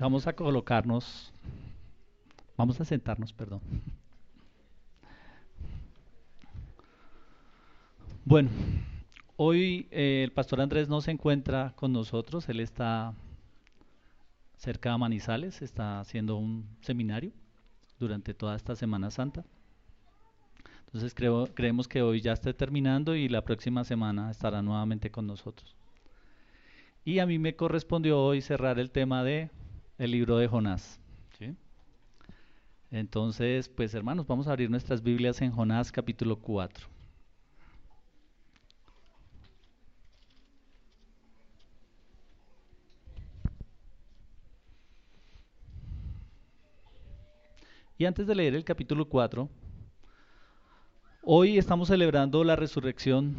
Vamos a colocarnos, vamos a sentarnos, perdón. Bueno, hoy eh, el pastor Andrés no se encuentra con nosotros, él está cerca de Manizales, está haciendo un seminario durante toda esta Semana Santa. Entonces creo, creemos que hoy ya esté terminando y la próxima semana estará nuevamente con nosotros. Y a mí me correspondió hoy cerrar el tema de el libro de Jonás. Entonces, pues hermanos, vamos a abrir nuestras Biblias en Jonás capítulo 4. Y antes de leer el capítulo 4, hoy estamos celebrando la resurrección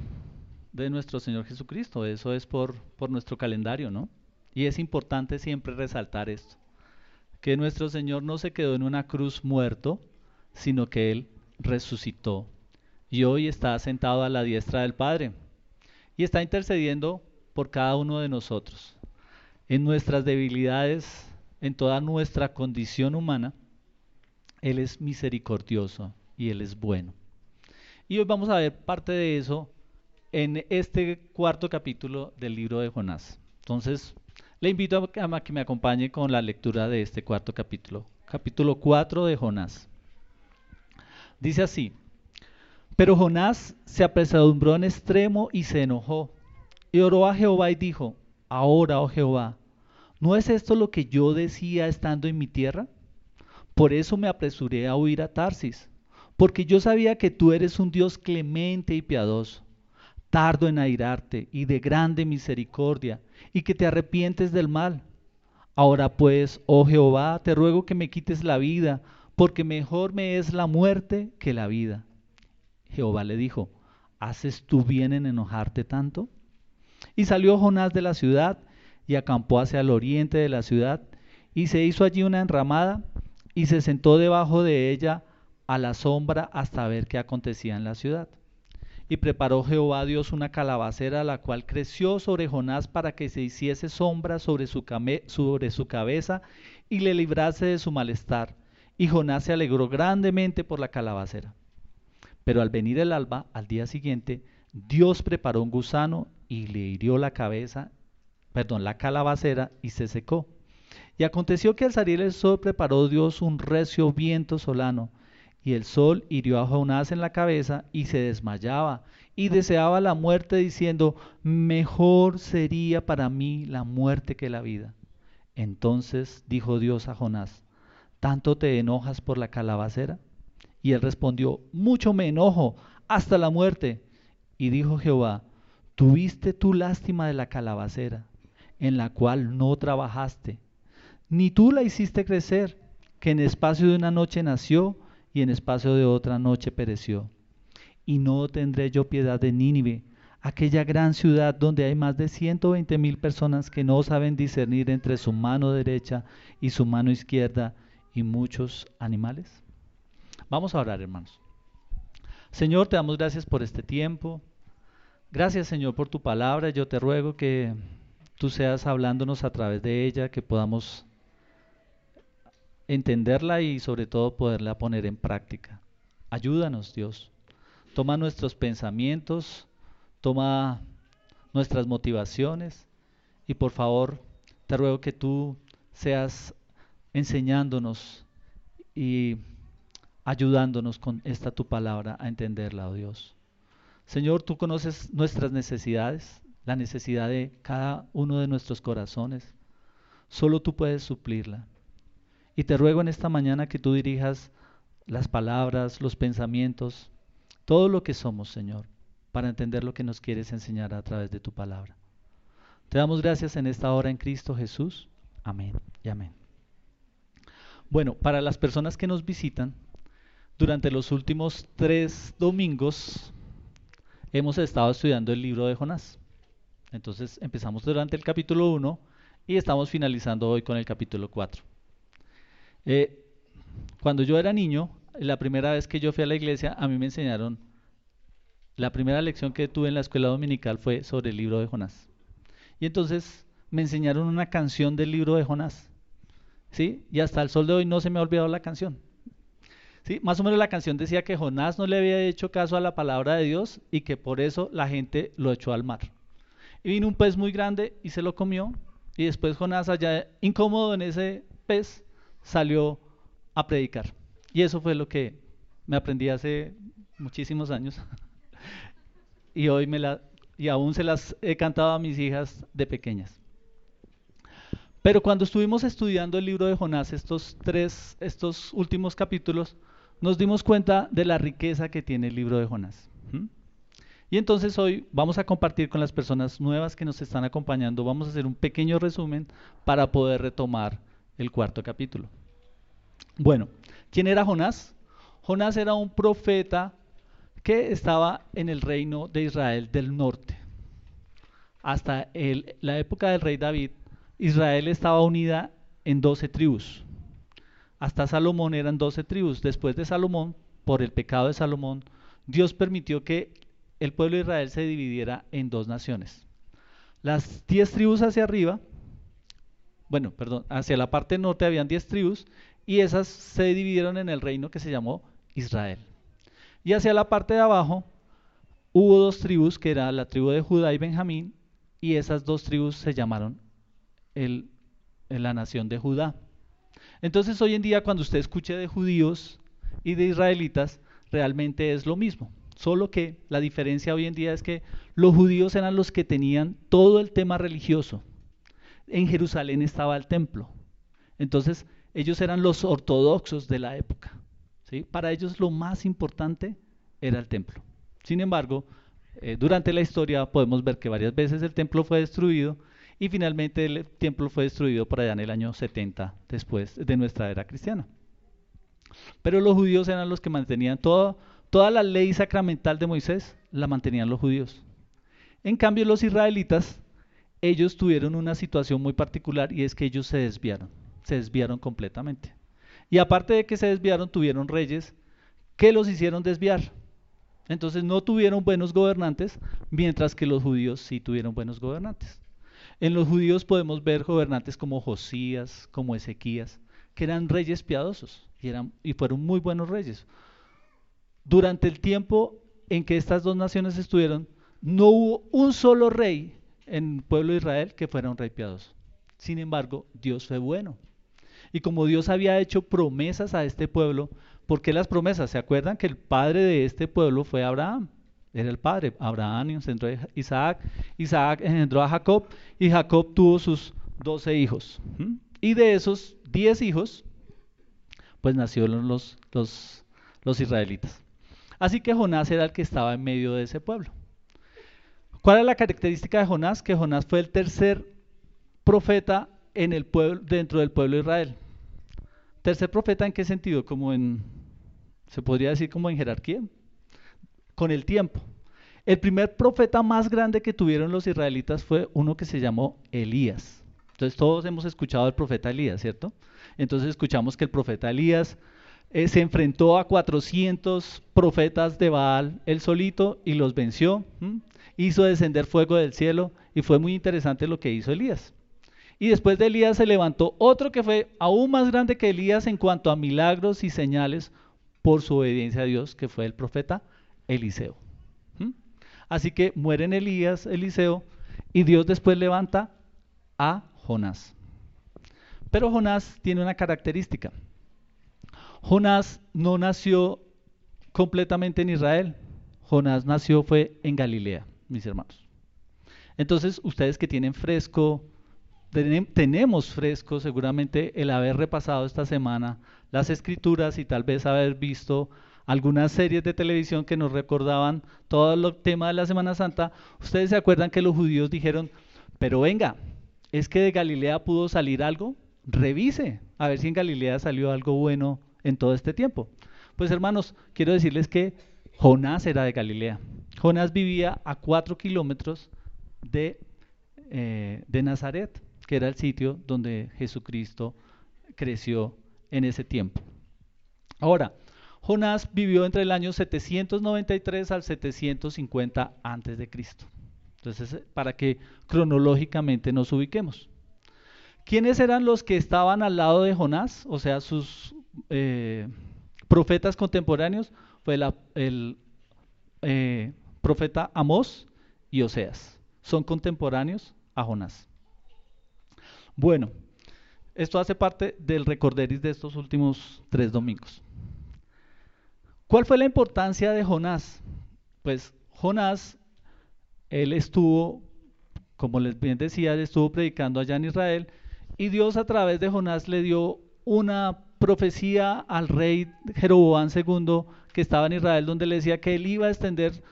de nuestro Señor Jesucristo. Eso es por, por nuestro calendario, ¿no? Y es importante siempre resaltar esto, que nuestro Señor no se quedó en una cruz muerto, sino que Él resucitó. Y hoy está sentado a la diestra del Padre. Y está intercediendo por cada uno de nosotros. En nuestras debilidades, en toda nuestra condición humana, Él es misericordioso y Él es bueno. Y hoy vamos a ver parte de eso en este cuarto capítulo del libro de Jonás. Entonces, le invito a que me acompañe con la lectura de este cuarto capítulo, capítulo 4 de Jonás. Dice así, pero Jonás se apresuró en extremo y se enojó, y oró a Jehová y dijo, ahora, oh Jehová, ¿no es esto lo que yo decía estando en mi tierra? Por eso me apresuré a huir a Tarsis, porque yo sabía que tú eres un Dios clemente y piadoso tardo en airarte y de grande misericordia, y que te arrepientes del mal. Ahora pues, oh Jehová, te ruego que me quites la vida, porque mejor me es la muerte que la vida. Jehová le dijo, ¿haces tú bien en enojarte tanto? Y salió Jonás de la ciudad y acampó hacia el oriente de la ciudad, y se hizo allí una enramada, y se sentó debajo de ella a la sombra hasta ver qué acontecía en la ciudad. Y preparó Jehová Dios una calabacera, la cual creció sobre Jonás para que se hiciese sombra sobre su, sobre su cabeza y le librase de su malestar. Y Jonás se alegró grandemente por la calabacera. Pero al venir el alba, al día siguiente, Dios preparó un gusano y le hirió la cabeza, perdón, la calabacera y se secó. Y aconteció que al salir el sol preparó Dios un recio viento solano y el sol hirió a Jonás en la cabeza y se desmayaba y deseaba la muerte diciendo, mejor sería para mí la muerte que la vida. Entonces dijo Dios a Jonás, ¿tanto te enojas por la calabacera? Y él respondió, mucho me enojo, hasta la muerte. Y dijo Jehová, tuviste tú lástima de la calabacera, en la cual no trabajaste, ni tú la hiciste crecer, que en espacio de una noche nació, y en espacio de otra noche pereció. Y no tendré yo piedad de Nínive, aquella gran ciudad donde hay más de ciento veinte mil personas que no saben discernir entre su mano derecha y su mano izquierda y muchos animales. Vamos a orar, hermanos. Señor, te damos gracias por este tiempo. Gracias, Señor, por tu palabra. Yo te ruego que tú seas hablándonos a través de ella, que podamos entenderla y sobre todo poderla poner en práctica. Ayúdanos, Dios. Toma nuestros pensamientos, toma nuestras motivaciones y por favor te ruego que tú seas enseñándonos y ayudándonos con esta tu palabra a entenderla, oh Dios. Señor, tú conoces nuestras necesidades, la necesidad de cada uno de nuestros corazones. Solo tú puedes suplirla. Y te ruego en esta mañana que tú dirijas las palabras, los pensamientos, todo lo que somos, Señor, para entender lo que nos quieres enseñar a través de tu palabra. Te damos gracias en esta hora en Cristo Jesús. Amén y amén. Bueno, para las personas que nos visitan, durante los últimos tres domingos hemos estado estudiando el libro de Jonás. Entonces empezamos durante el capítulo 1 y estamos finalizando hoy con el capítulo 4. Eh, cuando yo era niño, la primera vez que yo fui a la iglesia, a mí me enseñaron, la primera lección que tuve en la escuela dominical fue sobre el libro de Jonás. Y entonces me enseñaron una canción del libro de Jonás. ¿sí? Y hasta el sol de hoy no se me ha olvidado la canción. ¿Sí? Más o menos la canción decía que Jonás no le había hecho caso a la palabra de Dios y que por eso la gente lo echó al mar. Y vino un pez muy grande y se lo comió. Y después Jonás, allá incómodo en ese pez, salió a predicar. Y eso fue lo que me aprendí hace muchísimos años. y hoy me la, y aún se las he cantado a mis hijas de pequeñas. Pero cuando estuvimos estudiando el libro de Jonás, estos tres, estos últimos capítulos, nos dimos cuenta de la riqueza que tiene el libro de Jonás. Y entonces hoy vamos a compartir con las personas nuevas que nos están acompañando, vamos a hacer un pequeño resumen para poder retomar el cuarto capítulo. Bueno, ¿quién era Jonás? Jonás era un profeta que estaba en el reino de Israel del norte. Hasta la época del rey David, Israel estaba unida en doce tribus. Hasta Salomón eran doce tribus. Después de Salomón, por el pecado de Salomón, Dios permitió que el pueblo de Israel se dividiera en dos naciones. Las diez tribus hacia arriba, bueno, perdón, hacia la parte norte habían diez tribus y esas se dividieron en el reino que se llamó Israel. Y hacia la parte de abajo hubo dos tribus, que era la tribu de Judá y Benjamín, y esas dos tribus se llamaron la nación de Judá. Entonces hoy en día cuando usted escuche de judíos y de israelitas, realmente es lo mismo. Solo que la diferencia hoy en día es que los judíos eran los que tenían todo el tema religioso. En Jerusalén estaba el templo. Entonces ellos eran los ortodoxos de la época. Para ellos lo más importante era el templo. Sin embargo, eh, durante la historia podemos ver que varias veces el templo fue destruido y finalmente el templo fue destruido por allá en el año 70 después de nuestra era cristiana. Pero los judíos eran los que mantenían toda, toda la ley sacramental de Moisés, la mantenían los judíos. En cambio los israelitas, ellos tuvieron una situación muy particular y es que ellos se desviaron, se desviaron completamente. Y aparte de que se desviaron, tuvieron reyes que los hicieron desviar. Entonces no tuvieron buenos gobernantes, mientras que los judíos sí tuvieron buenos gobernantes. En los judíos podemos ver gobernantes como Josías, como Ezequías, que eran reyes piadosos y, eran, y fueron muy buenos reyes. Durante el tiempo en que estas dos naciones estuvieron, no hubo un solo rey en el pueblo de Israel que fuera un rey piadoso. Sin embargo, Dios fue bueno. Y como Dios había hecho promesas a este pueblo, ¿por qué las promesas? ¿Se acuerdan que el padre de este pueblo fue Abraham? Era el padre. Abraham engendró a Isaac, Isaac engendró a Jacob y Jacob tuvo sus doce hijos. Y de esos diez hijos, pues nacieron los, los, los israelitas. Así que Jonás era el que estaba en medio de ese pueblo. ¿Cuál es la característica de Jonás? Que Jonás fue el tercer profeta en el pueblo, dentro del pueblo de Israel. Tercer profeta en qué sentido? Como en, se podría decir como en jerarquía, con el tiempo. El primer profeta más grande que tuvieron los israelitas fue uno que se llamó Elías. Entonces todos hemos escuchado al profeta Elías, ¿cierto? Entonces escuchamos que el profeta Elías eh, se enfrentó a 400 profetas de Baal él solito y los venció. Hizo descender fuego del cielo y fue muy interesante lo que hizo Elías. Y después de Elías se levantó otro que fue aún más grande que Elías en cuanto a milagros y señales por su obediencia a Dios, que fue el profeta Eliseo. ¿Mm? Así que mueren Elías, Eliseo, y Dios después levanta a Jonás. Pero Jonás tiene una característica. Jonás no nació completamente en Israel. Jonás nació fue en Galilea, mis hermanos. Entonces, ustedes que tienen fresco tenemos fresco seguramente el haber repasado esta semana las escrituras y tal vez haber visto algunas series de televisión que nos recordaban todo el tema de la Semana Santa. Ustedes se acuerdan que los judíos dijeron, pero venga, ¿es que de Galilea pudo salir algo? Revise, a ver si en Galilea salió algo bueno en todo este tiempo. Pues hermanos, quiero decirles que Jonás era de Galilea. Jonás vivía a cuatro kilómetros de, eh, de Nazaret que era el sitio donde Jesucristo creció en ese tiempo. Ahora, Jonás vivió entre el año 793 al 750 antes de Cristo. Entonces, para que cronológicamente nos ubiquemos. ¿Quiénes eran los que estaban al lado de Jonás? O sea, sus eh, profetas contemporáneos. Fue el eh, profeta Amós y Oseas. Son contemporáneos a Jonás. Bueno, esto hace parte del recorderis de estos últimos tres domingos. ¿Cuál fue la importancia de Jonás? Pues Jonás, él estuvo, como les bien decía, estuvo predicando allá en Israel y Dios a través de Jonás le dio una profecía al rey Jeroboam II que estaba en Israel donde le decía que él iba a extender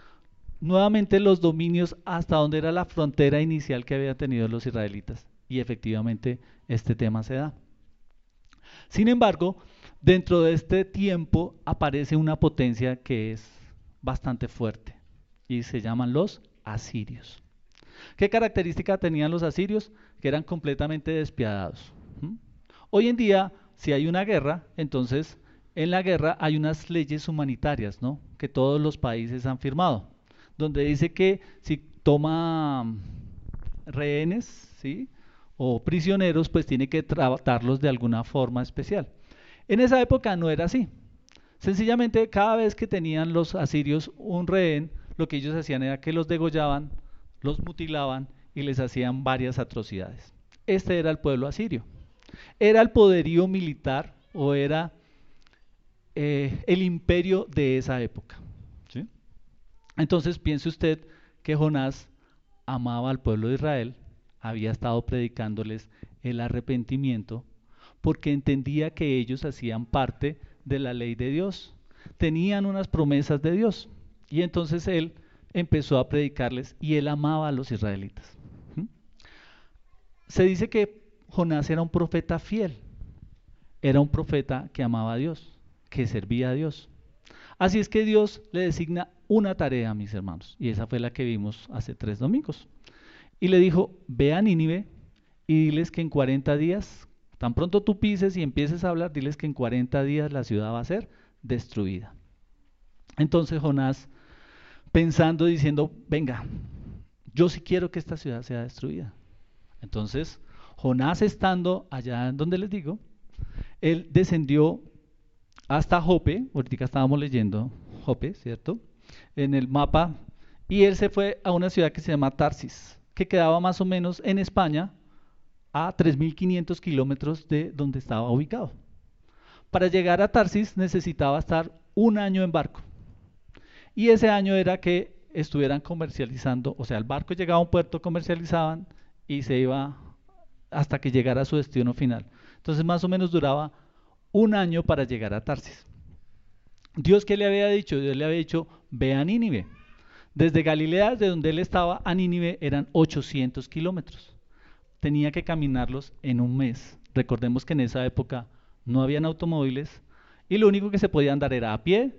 nuevamente los dominios hasta donde era la frontera inicial que habían tenido los israelitas. Y efectivamente este tema se da. Sin embargo, dentro de este tiempo aparece una potencia que es bastante fuerte y se llaman los asirios. ¿Qué característica tenían los asirios? Que eran completamente despiadados. Hoy en día, si hay una guerra, entonces en la guerra hay unas leyes humanitarias, ¿no? Que todos los países han firmado, donde dice que si toma rehenes, ¿sí? O prisioneros, pues tiene que tratarlos de alguna forma especial. En esa época no era así. Sencillamente, cada vez que tenían los asirios un rehén, lo que ellos hacían era que los degollaban, los mutilaban y les hacían varias atrocidades. Este era el pueblo asirio. Era el poderío militar o era eh, el imperio de esa época. Entonces piense usted que Jonás amaba al pueblo de Israel, había estado predicándoles el arrepentimiento, porque entendía que ellos hacían parte de la ley de Dios, tenían unas promesas de Dios. Y entonces él empezó a predicarles y él amaba a los israelitas. Se dice que Jonás era un profeta fiel, era un profeta que amaba a Dios, que servía a Dios. Así es que Dios le designa una tarea mis hermanos, y esa fue la que vimos hace tres domingos. Y le dijo, ve a Nínive y diles que en 40 días, tan pronto tú pises y empieces a hablar, diles que en 40 días la ciudad va a ser destruida. Entonces Jonás pensando, diciendo, venga, yo sí quiero que esta ciudad sea destruida. Entonces, Jonás estando allá donde les digo, él descendió hasta Jope, ahorita estábamos leyendo Jope, ¿cierto? En el mapa, y él se fue a una ciudad que se llama Tarsis, que quedaba más o menos en España, a 3.500 kilómetros de donde estaba ubicado. Para llegar a Tarsis necesitaba estar un año en barco. Y ese año era que estuvieran comercializando, o sea, el barco llegaba a un puerto, comercializaban y se iba hasta que llegara a su destino final. Entonces más o menos duraba un año para llegar a Tarsis. Dios que le había dicho, Dios le había dicho, ve a Nínive. Desde Galilea, de donde él estaba, a Nínive eran 800 kilómetros. Tenía que caminarlos en un mes. Recordemos que en esa época no habían automóviles y lo único que se podía andar era a pie,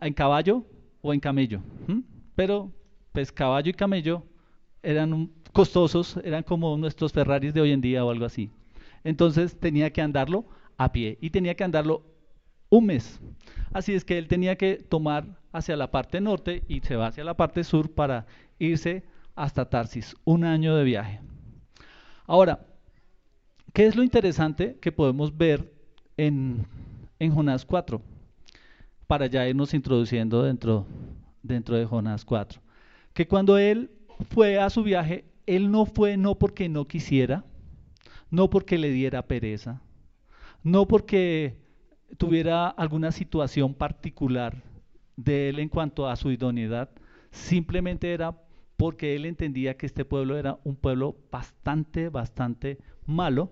en caballo o en camello. Pero, pues caballo y camello eran costosos, eran como nuestros Ferraris de hoy en día o algo así. Entonces tenía que andarlo a pie y tenía que andarlo un mes. Así es que él tenía que tomar hacia la parte norte y se va hacia la parte sur para irse hasta Tarsis, un año de viaje. Ahora, ¿qué es lo interesante que podemos ver en, en Jonás 4? Para ya irnos introduciendo dentro dentro de Jonás 4. Que cuando él fue a su viaje, él no fue no porque no quisiera, no porque le diera pereza, no porque tuviera alguna situación particular de él en cuanto a su idoneidad, simplemente era porque él entendía que este pueblo era un pueblo bastante, bastante malo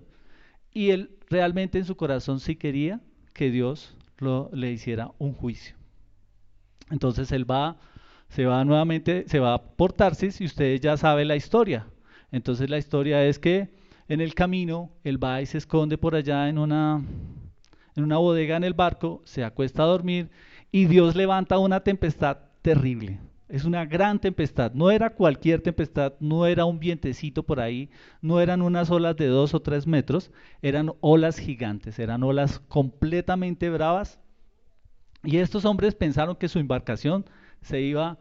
y él realmente en su corazón sí quería que Dios lo, le hiciera un juicio. Entonces él va, se va nuevamente, se va por Tarsis y ustedes ya saben la historia. Entonces la historia es que en el camino él va y se esconde por allá en una, en una bodega en el barco, se acuesta a dormir y Dios levanta una tempestad terrible. Es una gran tempestad, no era cualquier tempestad, no era un vientecito por ahí, no eran unas olas de dos o tres metros, eran olas gigantes, eran olas completamente bravas y estos hombres pensaron que su embarcación se iba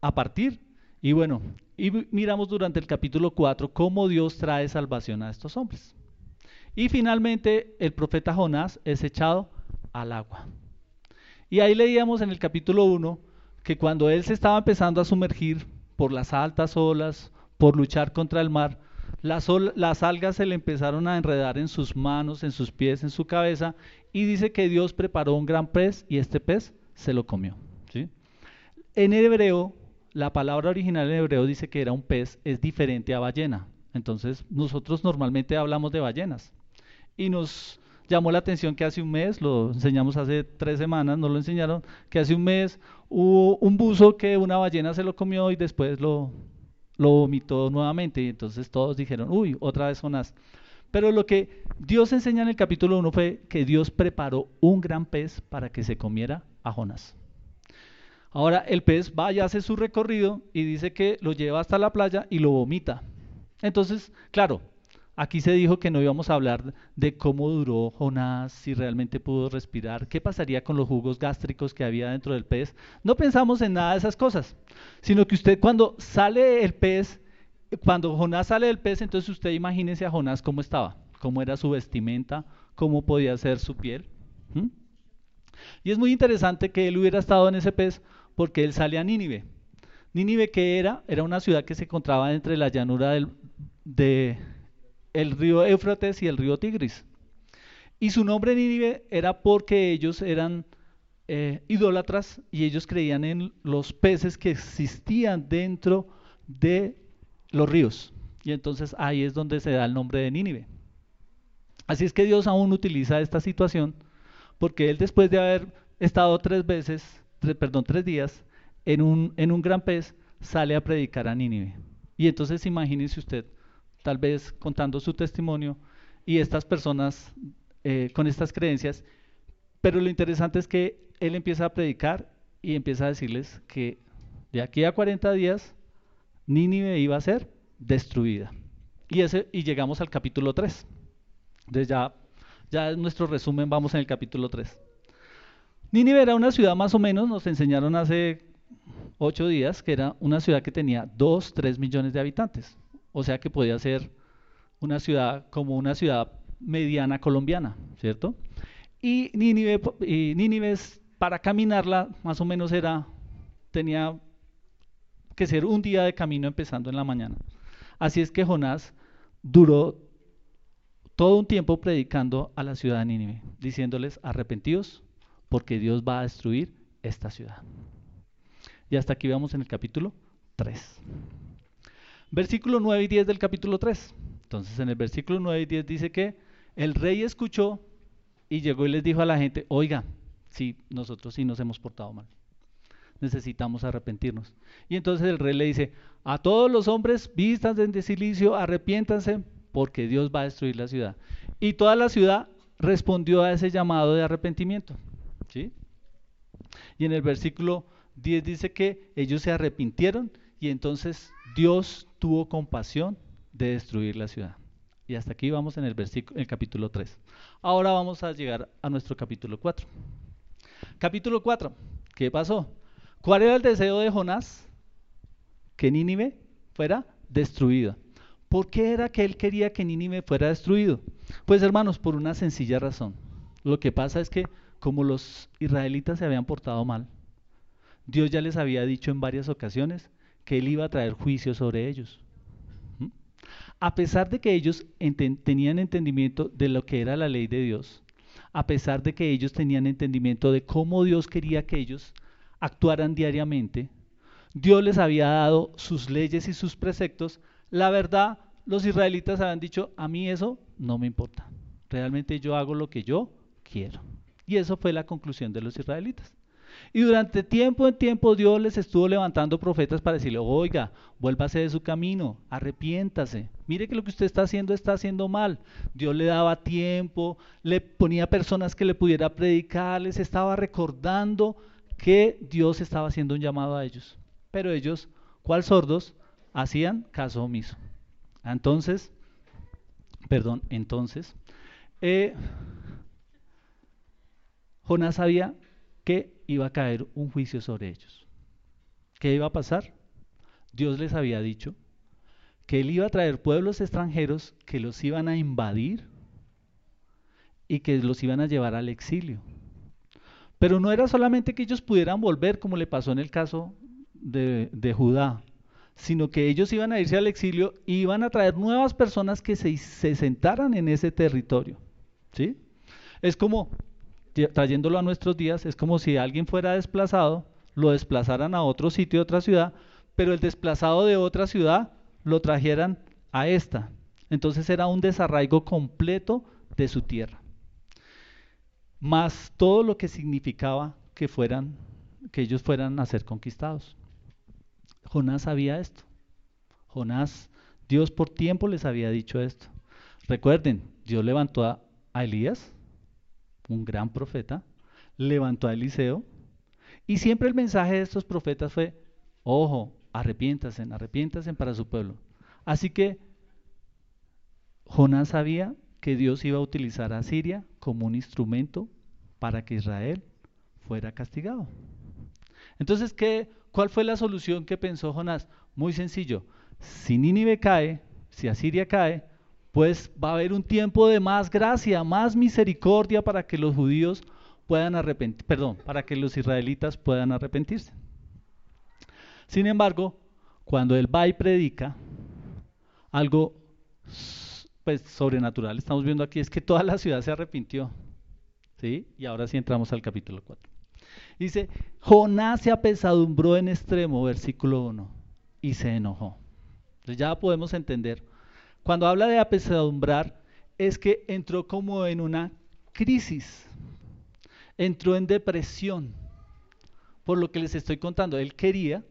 a partir. Y bueno, Y miramos durante el capítulo 4 cómo Dios trae salvación a estos hombres. Y finalmente el profeta Jonás es echado al agua. Y ahí leíamos en el capítulo 1 que cuando él se estaba empezando a sumergir por las altas olas, por luchar contra el mar, las, las, algas se le empezaron a enredar en sus manos, en sus pies, en su cabeza, y dice que Dios preparó un gran pez y este pez se lo comió. ¿sí? En hebreo, la palabra original en hebreo dice que era un pez, es diferente a ballena. Entonces, nosotros normalmente hablamos de ballenas. Y nos llamó la atención que hace un mes, lo enseñamos hace tres semanas, nos lo enseñaron, que hace un mes hubo un buzo que una ballena se lo comió y después lo, lo vomitó nuevamente. Y entonces todos dijeron, uy, otra vez Jonás. Pero lo que Dios enseña en el capítulo 1 fue que Dios preparó un gran pez para que se comiera a Jonás. Ahora el pez va y hace su recorrido y dice que lo lleva hasta la playa y lo vomita. Entonces, claro, aquí se dijo que no íbamos a hablar de cómo duró Jonás, si realmente pudo respirar, qué pasaría con los jugos gástricos que había dentro del pez. No pensamos en nada de esas cosas, sino que usted cuando sale el pez cuando Jonás sale del pez, entonces usted imagínese a Jonás cómo estaba, cómo era su vestimenta, cómo podía ser su piel. Y es muy interesante que él hubiera estado en ese pez porque él sale a Nínive. Nínive que era, era una ciudad que se encontraba entre la llanura del de el río Éufrates y el río Tigris. Y su nombre Nínive era porque ellos eran eh, idólatras y ellos creían en los peces que existían dentro de los ríos. Y entonces ahí es donde se da el nombre de Nínive. Así es que Dios aún utiliza esta situación porque él después de haber estado tres veces, perdón, tres días en un, en un gran pez, sale a predicar a Nínive. Y entonces imagínese usted, tal vez contando su testimonio y estas personas eh, con estas creencias, pero lo interesante es que él empieza a predicar y empieza a decirles que de aquí a 40 días Nínive iba a ser destruida. Y, ese, y llegamos al capítulo 3. Entonces ya, ya en nuestro resumen vamos en el capítulo 3. Nínive era una ciudad más o menos, nos enseñaron hace ocho días, que era una ciudad que tenía 2, 3 millones de habitantes. O sea que podía ser una ciudad como una ciudad mediana colombiana, ¿cierto? Y Nínive, y para caminarla más o menos era, tenía que ser un día de camino empezando en la mañana. Así es que Jonás duró todo un tiempo predicando a la ciudad de Nínive, diciéndoles arrepentidos porque Dios va a destruir esta ciudad. Y hasta aquí vamos en el capítulo 3. Versículo 9 y 10 del capítulo 3. Entonces en el versículo 9 y 10 dice que el rey escuchó y llegó y les dijo a la gente, oiga, sí, nosotros sí nos hemos portado mal necesitamos arrepentirnos. Y entonces el rey le dice, a todos los hombres vistas de silicio, arrepiéntanse porque Dios va a destruir la ciudad. Y toda la ciudad respondió a ese llamado de arrepentimiento. ¿sí? Y en el versículo 10 dice que ellos se arrepintieron y entonces Dios tuvo compasión de destruir la ciudad. Y hasta aquí vamos en el, versículo, el capítulo 3. Ahora vamos a llegar a nuestro capítulo 4. Capítulo 4. ¿Qué pasó? ¿Cuál era el deseo de Jonás? Que Nínive fuera destruida. ¿Por qué era que él quería que Nínive fuera destruido? Pues hermanos, por una sencilla razón. Lo que pasa es que como los israelitas se habían portado mal, Dios ya les había dicho en varias ocasiones que él iba a traer juicio sobre ellos. ¿Mm? A pesar de que ellos tenían entendimiento de lo que era la ley de Dios, a pesar de que ellos tenían entendimiento de cómo Dios quería que ellos actuaran diariamente, Dios les había dado sus leyes y sus preceptos, la verdad, los israelitas habían dicho, a mí eso no me importa, realmente yo hago lo que yo quiero. Y eso fue la conclusión de los israelitas. Y durante tiempo en tiempo Dios les estuvo levantando profetas para decirle, oiga, vuélvase de su camino, arrepiéntase. Mire que lo que usted está haciendo está haciendo mal. Dios le daba tiempo, le ponía personas que le pudiera predicar, les estaba recordando que Dios estaba haciendo un llamado a ellos. Pero ellos, cual sordos, hacían caso omiso. Entonces, perdón, entonces, eh, Jonás sabía que iba a caer un juicio sobre ellos. ¿Qué iba a pasar? Dios les había dicho que Él iba a traer pueblos extranjeros que los iban a invadir y que los iban a llevar al exilio. Pero no era solamente que ellos pudieran volver, como le pasó en el caso de, Judá, sino que ellos iban a irse al exilio y iban a traer nuevas personas que se, se sentaran en ese territorio. ¿sí? Es como, trayéndolo a nuestros días, es como si alguien fuera desplazado, lo desplazaran a otro sitio, otra ciudad, pero el desplazado de otra ciudad lo trajeran a esta. Entonces era un desarraigo completo de su tierra más todo lo que significaba que fueran, que ellos fueran a ser conquistados. Jonás sabía esto. Jonás, Dios por tiempo les había dicho esto. Recuerden, Dios levantó a, Elías, un gran profeta, levantó a Eliseo, y siempre el mensaje de estos profetas fue, ojo, arrepiéntasen, arrepiéntasen para su pueblo. Así que Jonás sabía que Dios iba a utilizar a Siria como un instrumento para que Israel fuera castigado. Entonces, ¿qué, ¿cuál fue la solución que pensó Jonás? Muy sencillo. Si Nínive cae, si Asiria cae, pues va a haber un tiempo de más gracia, más misericordia para que los judíos puedan arrepentir, perdón, para que los israelitas puedan arrepentirse. Sin embargo, cuando él va y predica, algo pues, sobrenatural estamos viendo aquí es que toda la ciudad se arrepintió. ¿Sí? Y ahora sí entramos al capítulo 4. Dice, Jonás se apesadumbró en extremo, versículo 1, y se enojó. Entonces ya podemos entender. Cuando habla de apesadumbrar, es que entró como en una crisis, entró en depresión, por lo que les estoy contando. Él quería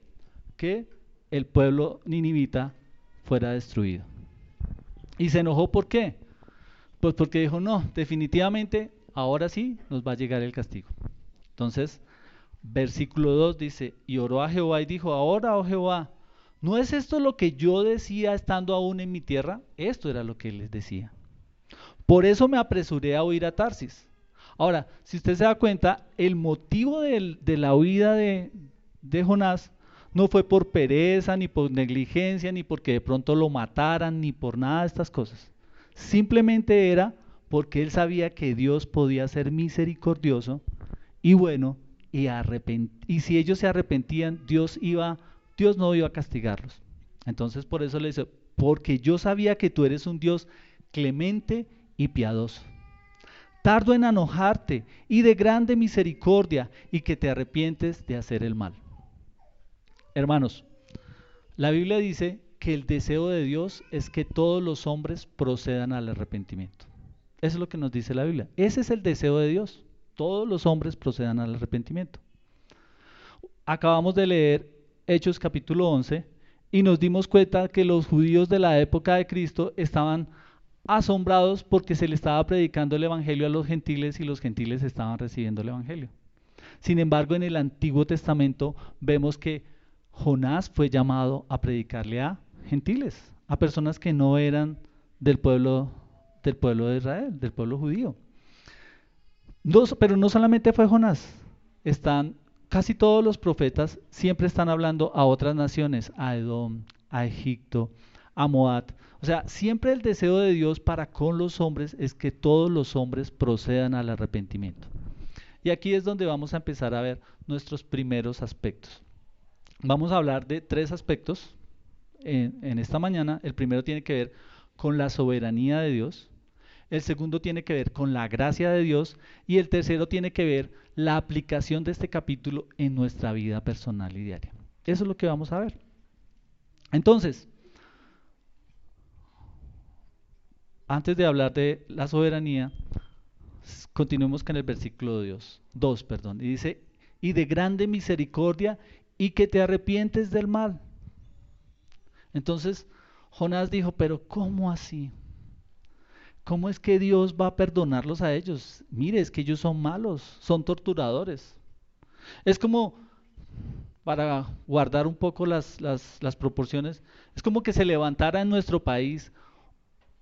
que el pueblo ninivita fuera destruido. Y se enojó, ¿por qué? Pues porque dijo, no, definitivamente ahora sí nos va a llegar el castigo. Entonces, versículo 2 dice, y oró a Jehová y dijo, ahora, oh Jehová, ¿no es esto lo que yo decía estando aún en mi tierra? Esto era lo que les decía. Por eso me apresuré a huir a Tarsis. Ahora, si usted se da cuenta, el motivo de, la huida de, de Jonás no fue por pereza, ni por negligencia, ni porque de pronto lo mataran, ni por nada de estas cosas. Simplemente era porque él sabía que Dios podía ser misericordioso y bueno, y, y si ellos se arrepentían, Dios, iba, Dios no iba a castigarlos. Entonces por eso le dice, porque yo sabía que tú eres un Dios clemente y piadoso. Tardo en enojarte y de grande misericordia y que te arrepientes de hacer el mal. Hermanos, la Biblia dice que el deseo de Dios es que todos los hombres procedan al arrepentimiento. Eso es lo que nos dice la Biblia. Ese es el deseo de Dios. Todos los hombres procedan al arrepentimiento. Acabamos de leer Hechos capítulo 11 y nos dimos cuenta que los judíos de la época de Cristo estaban asombrados porque se le estaba predicando el Evangelio a los gentiles y los gentiles estaban recibiendo el Evangelio. Sin embargo, en el Antiguo Testamento vemos que Jonás fue llamado a predicarle a gentiles, a personas que no eran del pueblo, del pueblo de Israel, del pueblo judío. pero no solamente fue Jonás, están casi todos los profetas siempre están hablando a otras naciones, a Edom, a Egipto, a Moab. O sea, siempre el deseo de Dios para con los hombres es que todos los hombres procedan al arrepentimiento. Y aquí es donde vamos a empezar a ver nuestros primeros aspectos. Vamos a hablar de tres aspectos en, esta mañana. El primero tiene que ver con la soberanía de Dios. El segundo tiene que ver con la gracia de Dios. Y el tercero tiene que ver la aplicación de este capítulo en nuestra vida personal y diaria. Eso es lo que vamos a ver. Entonces, antes de hablar de la soberanía, continuemos con el versículo de Dios, 2, perdón, y dice, y de grande misericordia y que te arrepientes del mal. Entonces Jonás dijo, pero ¿cómo así? ¿Cómo es que Dios va a perdonarlos a ellos? Mire, es que ellos son malos, son torturadores. Es como, para guardar un poco las, las, proporciones, es como que se levantara en nuestro país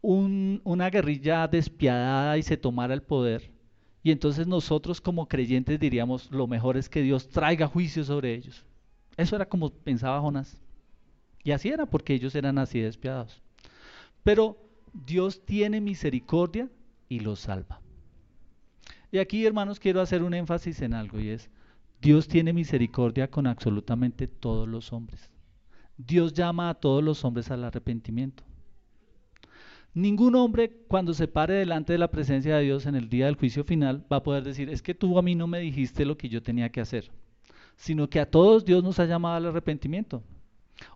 una guerrilla despiadada y se tomara el poder. Y entonces nosotros como creyentes diríamos, lo mejor es que Dios traiga juicio sobre ellos. Eso era como pensaba Jonás. Y así era, porque ellos eran así despiadados. Pero Dios tiene misericordia y los salva. Y aquí, hermanos, quiero hacer un énfasis en algo y es, Dios tiene misericordia con absolutamente todos los hombres. Dios llama a todos los hombres al arrepentimiento. Ningún hombre cuando se pare delante de la presencia de Dios en el día del juicio final va a poder decir, es que tú a mí no me dijiste lo que yo tenía que hacer, sino que a todos Dios nos ha llamado al arrepentimiento.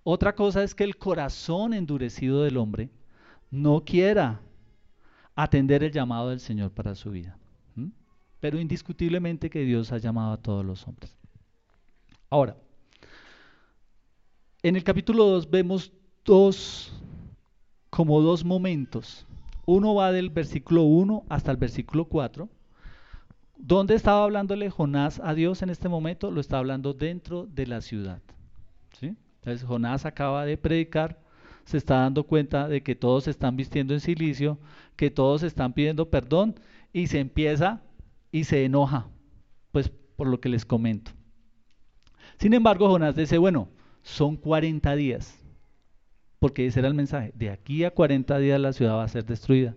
Otra cosa es que el corazón endurecido del hombre no quiera atender el llamado del Señor para su vida. Pero indiscutiblemente que Dios ha llamado a todos los hombres. Ahora, en el capítulo 2 vemos dos, como dos momentos. Uno va del versículo 1 hasta el versículo 4. ¿Dónde estaba hablándole Jonás a Dios en este momento? Lo está hablando dentro de la ciudad. ¿sí? Entonces Jonás acaba de predicar, se está dando cuenta de que todos se están vistiendo en silicio, que todos están pidiendo perdón y se empieza y se enoja, pues por lo que les comento. Sin embargo, Jonás dice, bueno, son 40 días, porque ese era el mensaje, de aquí a 40 días la ciudad va a ser destruida.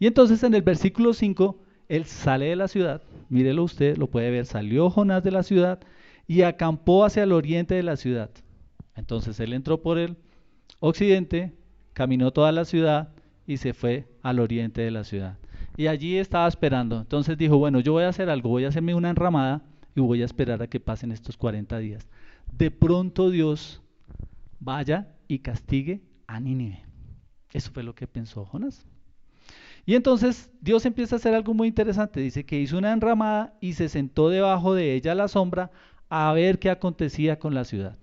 Y entonces en el versículo 5, él sale de la ciudad, mírelo usted, lo puede ver, salió Jonás de la ciudad y acampó hacia el oriente de la ciudad. Entonces él entró por el occidente, caminó toda la ciudad y se fue al oriente de la ciudad. Y allí estaba esperando. Entonces dijo, bueno, yo voy a hacer algo, voy a hacerme una enramada y voy a esperar a que pasen estos 40 días. De pronto Dios vaya y castigue a Nínive. Eso fue lo que pensó Jonás. Y entonces Dios empieza a hacer algo muy interesante. Dice que hizo una enramada y se sentó debajo de ella a la sombra a ver qué acontecía con la ciudad.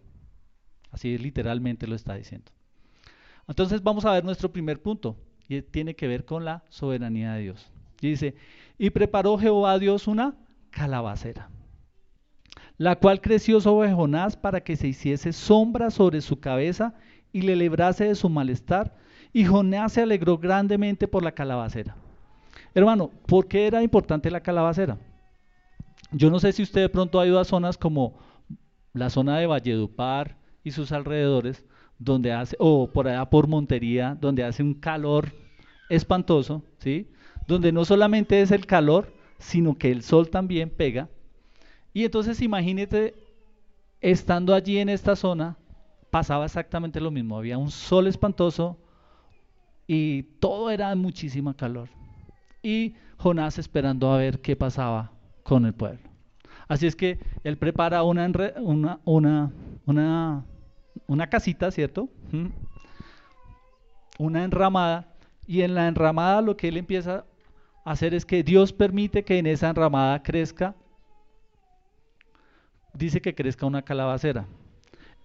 Así literalmente lo está diciendo. Entonces vamos a ver nuestro primer punto y tiene que ver con la soberanía de Dios. dice, y preparó Jehová a Dios una calabacera, la cual creció sobre Jonás para que se hiciese sombra sobre su cabeza y le librase de su malestar. Y Jonás se alegró grandemente por la calabacera. Hermano, ¿por qué era importante la calabacera? Yo no sé si usted de pronto ha ido a zonas como la zona de Valledupar y sus alrededores, donde hace, o por allá por Montería, donde hace un calor espantoso, ¿sí? Donde no solamente es el calor, sino que el sol también pega. Y entonces imagínate, estando allí en esta zona, pasaba exactamente lo mismo. Había un sol espantoso y todo era muchísima calor. Y Jonás esperando a ver qué pasaba con el pueblo. Así es que él prepara una, una, una, una, una casita, ¿cierto? Una enramada y en la enramada lo que él empieza a hacer es que Dios permite que en esa enramada crezca, dice que crezca una calabacera.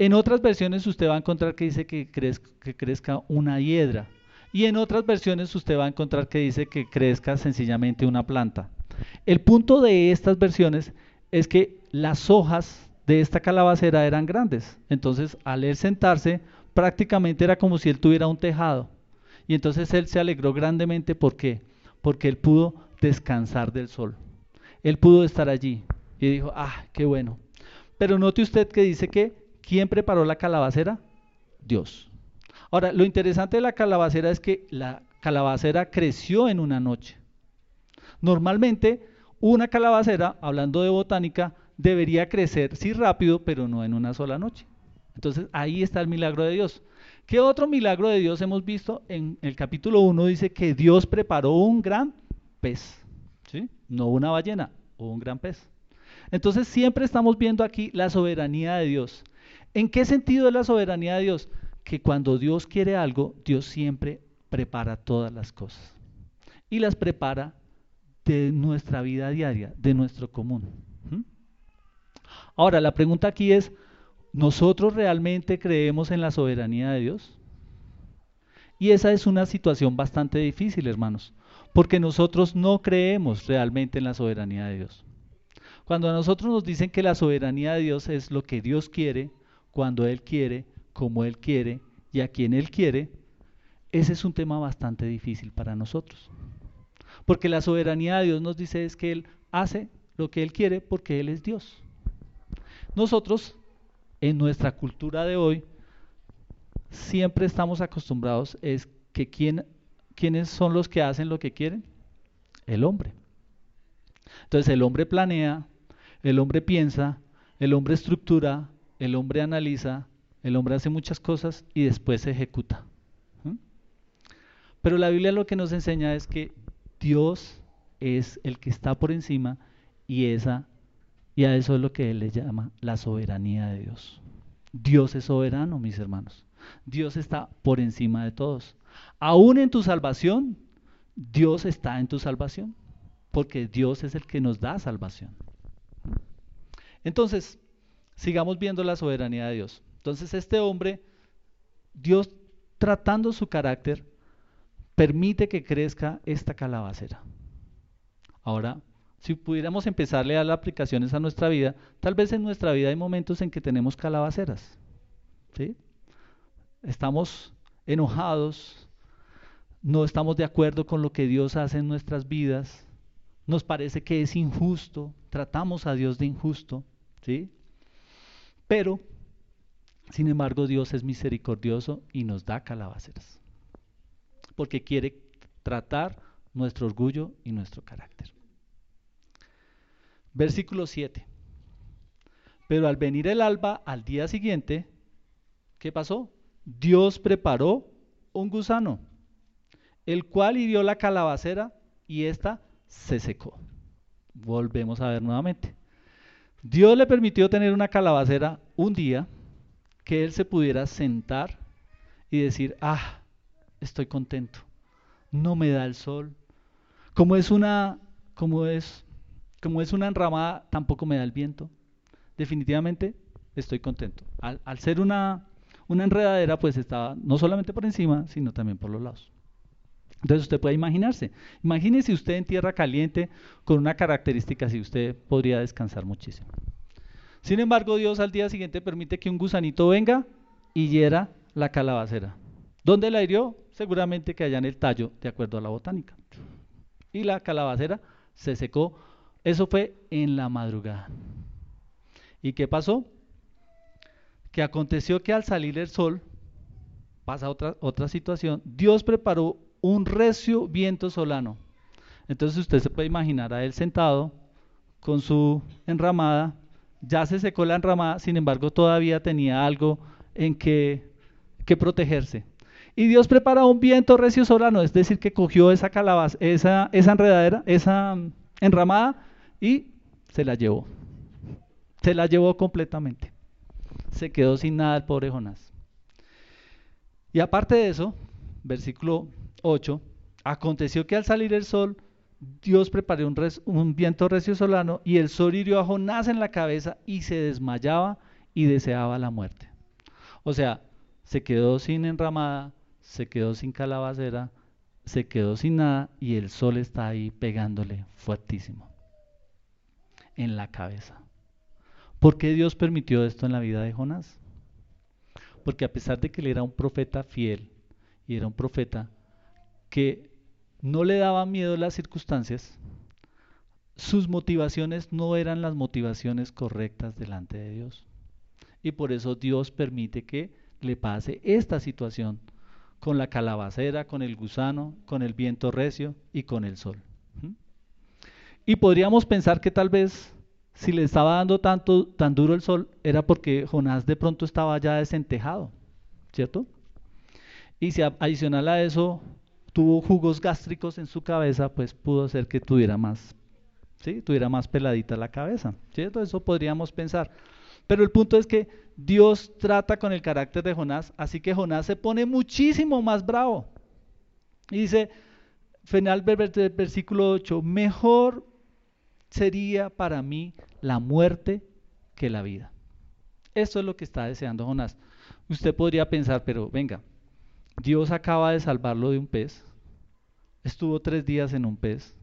En otras versiones usted va a encontrar que dice que crezca, que crezca una hiedra. Y en otras versiones usted va a encontrar que dice que crezca sencillamente una planta. El punto de estas versiones es que las hojas de esta calabacera eran grandes. Entonces, al él sentarse, prácticamente era como si él tuviera un tejado. Y entonces él se alegró grandemente. ¿Por qué? Porque él pudo descansar del sol. Él pudo estar allí. Y dijo, ah, qué bueno. Pero note usted que dice que, ¿quién preparó la calabacera? Dios. Ahora, lo interesante de la calabacera es que la calabacera creció en una noche. Normalmente, una calabacera, hablando de botánica, debería crecer, sí rápido, pero no en una sola noche. Entonces, ahí está el milagro de Dios. ¿Qué otro milagro de Dios hemos visto? En el capítulo 1 dice que Dios preparó un gran pez, ¿sí? no una ballena, un gran pez. Entonces siempre estamos viendo aquí la soberanía de Dios. ¿En qué sentido es la soberanía de Dios? Que cuando Dios quiere algo, Dios siempre prepara todas las cosas. Y las prepara de nuestra vida diaria, de nuestro común. Ahora, la pregunta aquí es, ¿Nosotros realmente creemos en la soberanía de Dios? Y esa es una situación bastante difícil, hermanos, porque nosotros no creemos realmente en la soberanía de Dios. Cuando a nosotros nos dicen que la soberanía de Dios es lo que Dios quiere, cuando Él quiere, como Él quiere y a quien Él quiere, ese es un tema bastante difícil para nosotros. Porque la soberanía de Dios nos dice es que Él hace lo que Él quiere porque Él es Dios. Nosotros en nuestra cultura de hoy siempre estamos acostumbrados es que quién, quiénes son los que hacen lo que quieren? El hombre. Entonces el hombre planea, el hombre piensa, el hombre estructura, el hombre analiza, el hombre hace muchas cosas y después se ejecuta. Pero la Biblia lo que nos enseña es que Dios es el que está por encima y esa y a eso es lo que él le llama la soberanía de Dios. Dios es soberano, mis hermanos. Dios está por encima de todos. Aún en tu salvación, Dios está en tu salvación, porque Dios es el que nos da salvación. Entonces, sigamos viendo la soberanía de Dios. Entonces, este hombre, Dios tratando su carácter, permite que crezca esta calabacera. Ahora, si pudiéramos empezarle a dar aplicaciones a nuestra vida, tal vez en nuestra vida hay momentos en que tenemos calabaceras. ¿sí? Estamos enojados, no estamos de acuerdo con lo que Dios hace en nuestras vidas, nos parece que es injusto, tratamos a Dios de injusto, ¿sí? Pero, sin embargo, Dios es misericordioso y nos da calabaceras, porque quiere tratar nuestro orgullo y nuestro carácter. Versículo 7. Pero al venir el alba al día siguiente, ¿qué pasó? Dios preparó un gusano, el cual hirió la calabacera y ésta se secó. Volvemos a ver nuevamente. Dios le permitió tener una calabacera un día que él se pudiera sentar y decir, ah, estoy contento, no me da el sol. Como es una, como es como es una enramada, tampoco me da el viento. Definitivamente estoy contento. Al, ser una, una enredadera, pues estaba no solamente por encima, sino también por los lados. Entonces usted puede imaginarse. Imagínese usted en tierra caliente con una característica así, usted podría descansar muchísimo. Sin embargo, Dios al día siguiente permite que un gusanito venga y hiera la calabacera. ¿Dónde la hirió? Seguramente que allá en el tallo, de acuerdo a la botánica. Y la calabacera se secó eso fue en la madrugada. ¿Y qué pasó? Que aconteció que al salir el sol, pasa otra, otra situación, Dios preparó un recio viento solano. Entonces usted se puede imaginar a él sentado con su enramada, ya se secó la enramada, sin embargo todavía tenía algo en que, que protegerse. Y Dios preparó un viento recio solano, es decir, que cogió esa calabaza, esa, esa enredadera, esa enramada, y se la llevó. Se la llevó completamente. Se quedó sin nada el pobre Jonás. Y aparte de eso, versículo 8, aconteció que al salir el sol, Dios preparó un, un viento recio solano y el sol hirió a Jonás en la cabeza y se desmayaba y deseaba la muerte. O sea, se quedó sin enramada, se quedó sin calabacera, se quedó sin nada y el sol está ahí pegándole fuertísimo en la cabeza. ¿Por qué Dios permitió esto en la vida de Jonás? Porque a pesar de que él era un profeta fiel y era un profeta que no le daba miedo las circunstancias, sus motivaciones no eran las motivaciones correctas delante de Dios. Y por eso Dios permite que le pase esta situación con la calabacera, con el gusano, con el viento recio y con el sol. Y podríamos pensar que tal vez si le estaba dando tanto, tan duro el sol, era porque Jonás de pronto estaba ya desentejado, ¿cierto? Y si adicional a eso tuvo jugos gástricos en su cabeza, pues pudo ser que tuviera más, ¿sí? Tuviera más peladita la cabeza, ¿cierto? Eso podríamos pensar. Pero el punto es que Dios trata con el carácter de Jonás, así que Jonás se pone muchísimo más bravo. Y dice, final del versículo 8, mejor sería para mí la muerte que la vida. Esto es lo que está deseando Jonás. Usted podría pensar, pero venga, Dios acaba de salvarlo de un pez, estuvo tres días en un pez,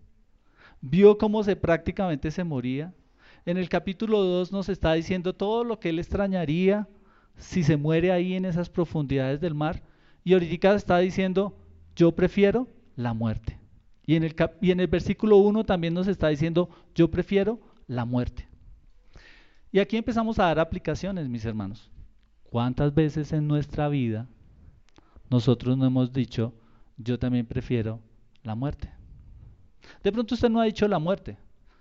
vio cómo se prácticamente se moría. En el capítulo 2 nos está diciendo todo lo que él extrañaría si se muere ahí en esas profundidades del mar. Y ahorita está diciendo, yo prefiero la muerte. Y en el, y en el versículo 1 también nos está diciendo, yo prefiero la muerte. Y aquí empezamos a dar aplicaciones, mis hermanos. ¿Cuántas veces en nuestra vida nosotros no hemos dicho, yo también prefiero la muerte. De pronto usted no ha dicho la muerte,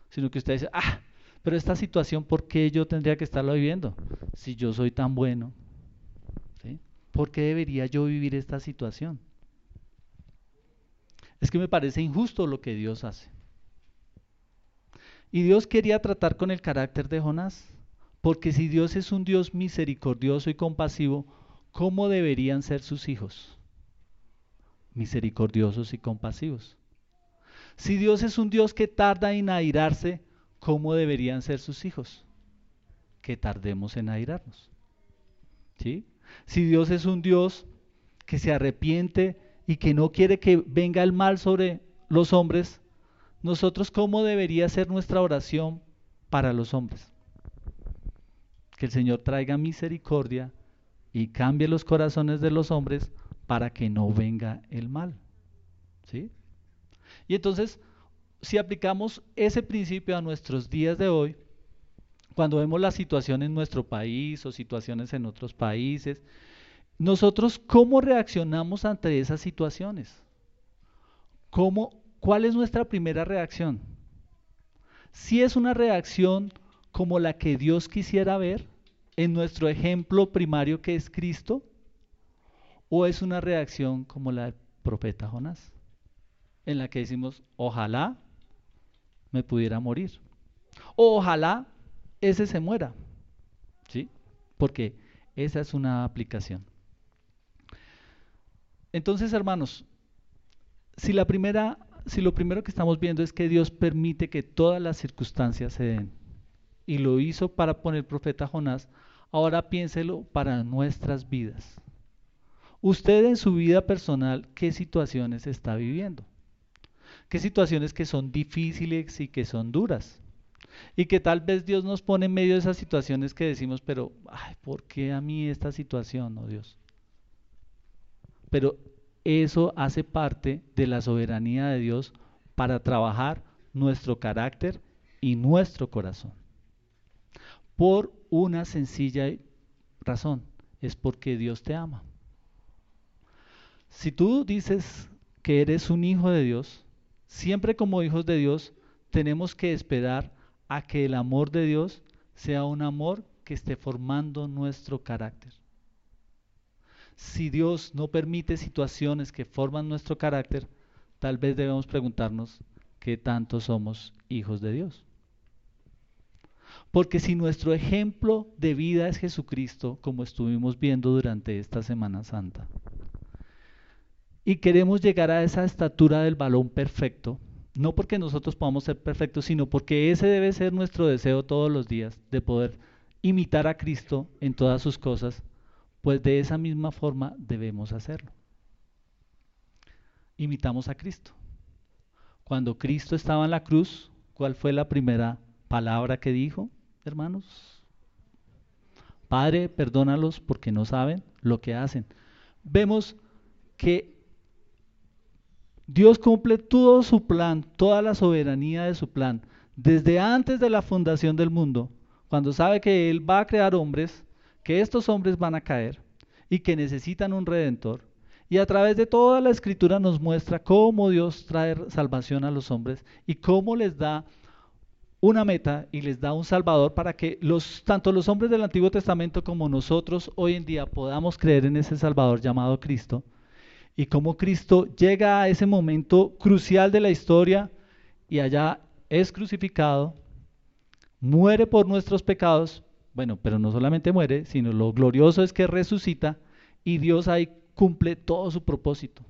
sino que usted dice, ah, pero esta situación, ¿por qué yo tendría que estarla viviendo? Si yo soy tan bueno. ¿por qué debería yo vivir esta situación? Es que me parece injusto lo que Dios hace. Y Dios quería tratar con el carácter de Jonás, porque si Dios es un Dios misericordioso y compasivo, ¿cómo deberían ser sus hijos? Misericordiosos y compasivos. Si Dios es un Dios que tarda en airarse, ¿cómo deberían ser sus hijos? Que tardemos en airarnos. ¿Sí? Si Dios es un Dios que se arrepiente y que no quiere que venga el mal sobre los hombres, nosotros cómo debería ser nuestra oración para los hombres? Que el Señor traiga misericordia y cambie los corazones de los hombres para que no venga el mal. ¿Sí? Y entonces, si aplicamos ese principio a nuestros días de hoy, cuando vemos la situación en nuestro país o situaciones en otros países, nosotros cómo reaccionamos ante esas situaciones? ¿Cómo, ¿Cuál es nuestra primera reacción? Si es una reacción como la que Dios quisiera ver en nuestro ejemplo primario que es Cristo, o es una reacción como la del profeta Jonás, en la que decimos, ojalá me pudiera morir. O ojalá ese se muera. ¿Sí? Porque esa es una aplicación. Entonces, hermanos, si la primera si lo primero que estamos viendo es que Dios permite que todas las circunstancias se den y lo hizo para poner profeta Jonás, ahora piénselo para nuestras vidas. Usted en su vida personal, ¿qué situaciones está viviendo? qué situaciones que son difíciles y que son duras. Y que tal vez Dios nos pone en medio de esas situaciones que decimos, pero, ay, ¿por qué a mí esta situación, oh Dios? Pero eso hace parte de la soberanía de Dios para trabajar nuestro carácter y nuestro corazón. Por una sencilla razón, es porque Dios te ama. Si tú dices que eres un hijo de Dios, Siempre como hijos de Dios tenemos que esperar a que el amor de Dios sea un amor que esté formando nuestro carácter. Si Dios no permite situaciones que forman nuestro carácter, tal vez debemos preguntarnos qué tanto somos hijos de Dios. Porque si nuestro ejemplo de vida es Jesucristo, como estuvimos viendo durante esta Semana Santa, y queremos llegar a esa estatura del balón perfecto, no porque nosotros podamos ser perfectos, sino porque ese debe ser nuestro deseo todos los días, de poder imitar a Cristo en todas sus cosas, pues de esa misma forma debemos hacerlo. Imitamos a Cristo. Cuando Cristo estaba en la cruz, ¿cuál fue la primera palabra que dijo, hermanos? Padre, perdónalos porque no saben lo que hacen. Vemos que Dios cumple todo su plan, toda la soberanía de su plan, desde antes de la fundación del mundo, cuando sabe que Él va a crear hombres, que estos hombres van a caer y que necesitan un redentor. Y a través de toda la escritura nos muestra cómo Dios trae salvación a los hombres y cómo les da una meta y les da un salvador para que los, tanto los hombres del Antiguo Testamento como nosotros hoy en día podamos creer en ese salvador llamado Cristo y cómo Cristo llega a ese momento crucial de la historia y allá es crucificado, muere por nuestros pecados, bueno, pero no solamente muere, sino lo glorioso es que resucita y Dios ahí cumple todo su propósito.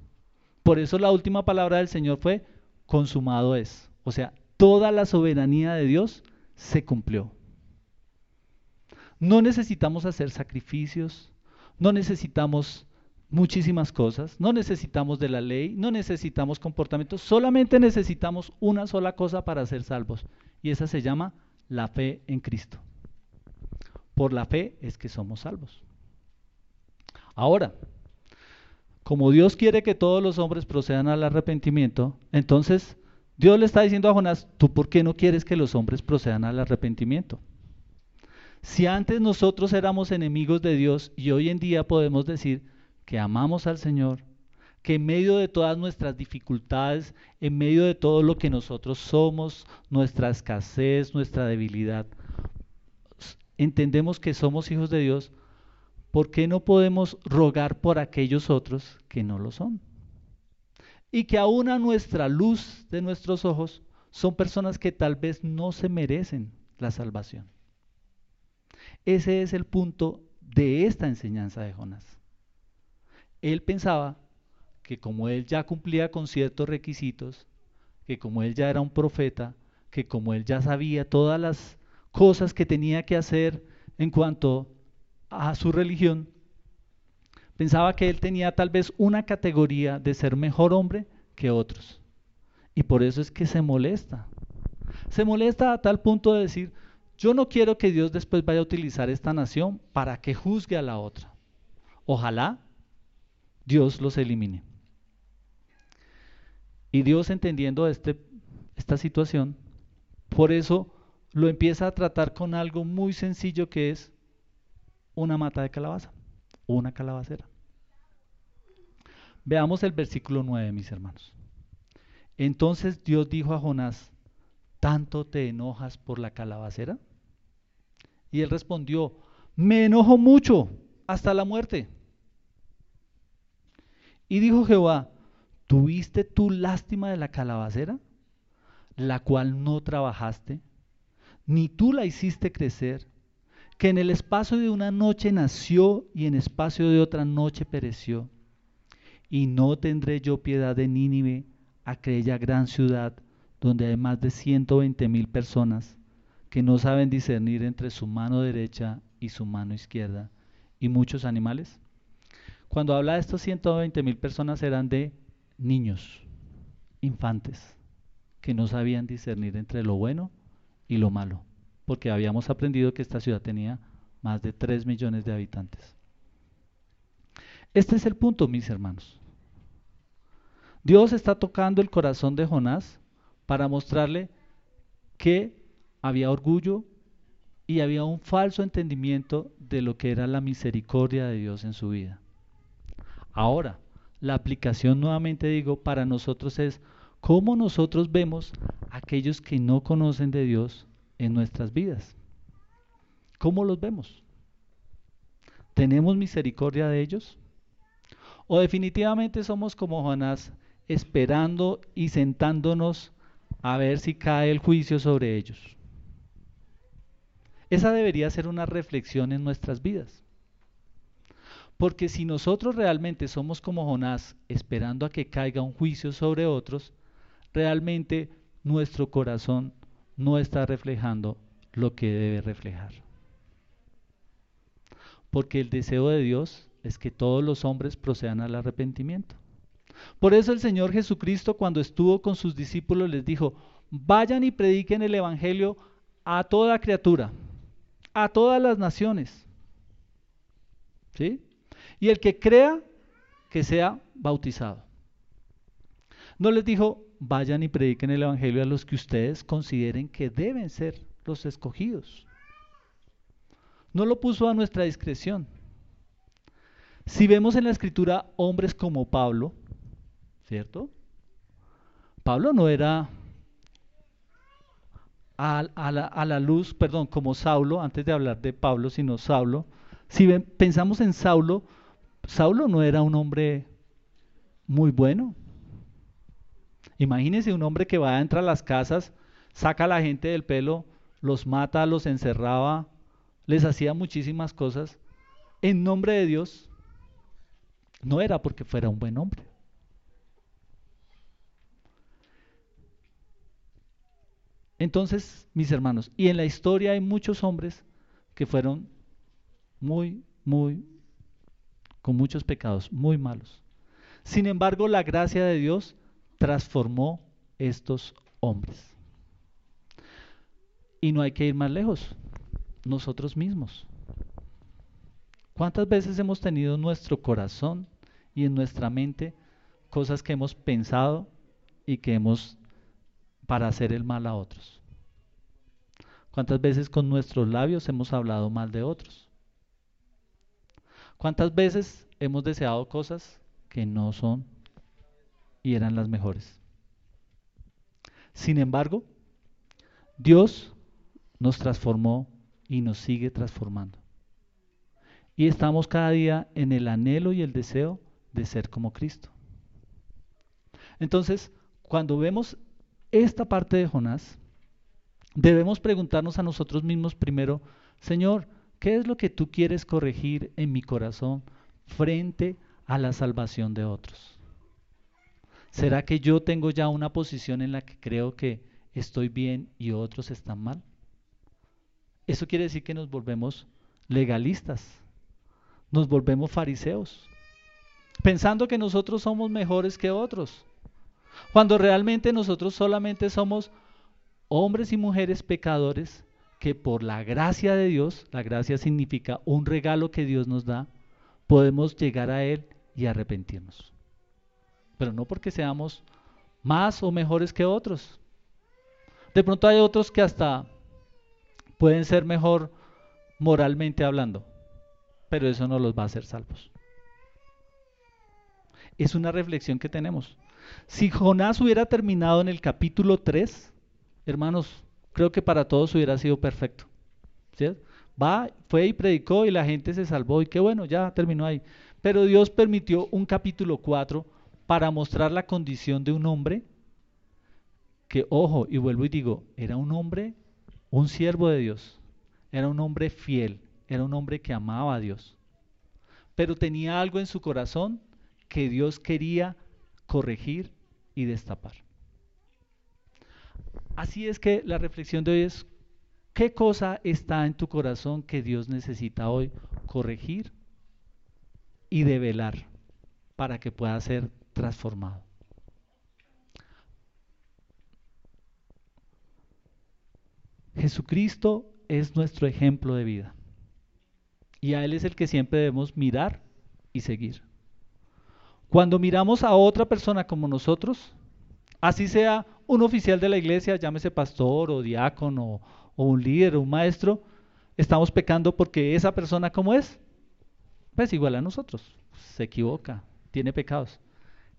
Por eso la última palabra del Señor fue, consumado es. O sea, toda la soberanía de Dios se cumplió. No necesitamos hacer sacrificios, no necesitamos muchísimas cosas, no necesitamos de la ley, no necesitamos comportamientos, solamente necesitamos una sola cosa para ser salvos y esa se llama la fe en Cristo. Por la fe es que somos salvos. Ahora, como Dios quiere que todos los hombres procedan al arrepentimiento, entonces Dios le está diciendo a Jonás, ¿tú por qué no quieres que los hombres procedan al arrepentimiento? Si antes nosotros éramos enemigos de Dios y hoy en día podemos decir que amamos al Señor, que en medio de todas nuestras dificultades, en medio de todo lo que nosotros somos, nuestra escasez, nuestra debilidad, entendemos que somos hijos de Dios, ¿por qué no podemos rogar por aquellos otros que no lo son? Y que aún a nuestra luz de nuestros ojos son personas que tal vez no se merecen la salvación. Ese es el punto de esta enseñanza de Jonás. Él pensaba que como él ya cumplía con ciertos requisitos, que como él ya era un profeta, que como él ya sabía todas las cosas que tenía que hacer en cuanto a su religión, pensaba que él tenía tal vez una categoría de ser mejor hombre que otros. Y por eso es que se molesta. Se molesta a tal punto de decir, yo no quiero que Dios después vaya a utilizar esta nación para que juzgue a la otra. Ojalá Dios los elimine. Y Dios entendiendo este, esta situación, por eso lo empieza a tratar con algo muy sencillo que es una mata de calabaza, una calabacera. Veamos el versículo 9, mis hermanos. Entonces Dios dijo a Jonás, ¿tanto te enojas por la calabacera? Y él respondió, me enojo mucho hasta la muerte. Y dijo Jehová, ¿Tuviste tú lástima de la calabacera, la cual no trabajaste, ni tú la hiciste crecer, que en el espacio de una noche nació y en espacio de otra noche pereció? Y no tendré yo piedad de Nínive, aquella gran ciudad donde hay más de 120 mil personas que no saben discernir entre su mano derecha y su mano izquierda, y muchos animales. Cuando habla de estos 120 mil personas eran de niños, infantes, que no sabían discernir entre lo bueno y lo malo, porque habíamos aprendido que esta ciudad tenía más de 3 millones de habitantes. Este es el punto, mis hermanos. Dios está tocando el corazón de Jonás para mostrarle que había orgullo y había un falso entendimiento de lo que era la misericordia de Dios en su vida. Ahora, la aplicación nuevamente digo para nosotros es cómo nosotros vemos a aquellos que no conocen de Dios en nuestras vidas. ¿Cómo los vemos? ¿Tenemos misericordia de ellos? ¿O definitivamente somos como Jonás esperando y sentándonos a ver si cae el juicio sobre ellos? Esa debería ser una reflexión en nuestras vidas. Porque si nosotros realmente somos como Jonás, esperando a que caiga un juicio sobre otros, realmente nuestro corazón no está reflejando lo que debe reflejar. Porque el deseo de Dios es que todos los hombres procedan al arrepentimiento. Por eso el Señor Jesucristo cuando estuvo con sus discípulos les dijo, vayan y prediquen el Evangelio a toda criatura, a todas las naciones. ¿Sí? y el que crea, que sea bautizado. No les dijo, vayan y prediquen el Evangelio a los que ustedes consideren que deben ser los escogidos. No lo puso a nuestra discreción. Si vemos en la escritura hombres como Pablo, ¿cierto? Pablo no era a, la, a, la, luz, perdón, como Saulo, antes de hablar de Pablo, sino Saulo. Si pensamos en Saulo, Saulo no era un hombre muy bueno. Imagínese un hombre que va a entrar a las casas, saca a la gente del pelo, los mata, los encerraba, les hacía muchísimas cosas en nombre de Dios. No era porque fuera un buen hombre. Entonces, mis hermanos, y en la historia hay muchos hombres que fueron muy, muy, con muchos pecados muy malos. Sin embargo, la gracia de Dios transformó estos hombres. Y no hay que ir más lejos, nosotros mismos. ¿Cuántas veces hemos tenido en nuestro corazón y en nuestra mente cosas que hemos pensado y que hemos para hacer el mal a otros? ¿Cuántas veces con nuestros labios hemos hablado mal de otros? ¿Cuántas veces hemos deseado cosas que no son y eran las mejores. Sin embargo, Dios nos transformó y nos sigue transformando. Y estamos cada día en el anhelo y el deseo de ser como Cristo. Entonces, cuando vemos esta parte de Jonás, debemos preguntarnos a nosotros mismos primero, Señor, ¿qué es lo que tú quieres corregir en mi corazón frente a la salvación de otros? ¿Será que yo tengo ya una posición en la que creo que estoy bien y otros están mal? Eso quiere decir que nos volvemos legalistas, nos volvemos fariseos, pensando que nosotros somos mejores que otros, cuando realmente nosotros solamente somos hombres y mujeres pecadores que por la gracia de Dios, la gracia significa un regalo que Dios nos da, podemos llegar a Él y arrepentirnos. Pero no porque seamos más o mejores que otros. De pronto hay otros que hasta pueden ser mejor moralmente hablando, pero eso no los va a hacer salvos. Es una reflexión que tenemos. Si Jonás hubiera terminado en el capítulo 3, hermanos, creo que para todos hubiera sido perfecto. Va, fue y predicó y la gente se salvó y qué bueno, ya terminó ahí. Pero Dios permitió un capítulo 4 para mostrar la condición de un hombre que, ojo, y vuelvo y digo, era un hombre un siervo de Dios, era un hombre fiel, era un hombre que amaba a Dios, pero tenía algo en su corazón que Dios quería corregir y destapar. Así es que la reflexión de hoy es, ¿qué cosa está en tu corazón que Dios necesita hoy corregir y develar para que pueda ser transformado? Jesucristo es nuestro ejemplo de vida. Y a Él es el que siempre debemos mirar y seguir. Cuando miramos a otra persona como nosotros, así sea un oficial de la iglesia, llámese pastor o diácono o un líder o un maestro, estamos pecando porque esa persona como es, pues igual a nosotros, se equivoca, tiene pecados.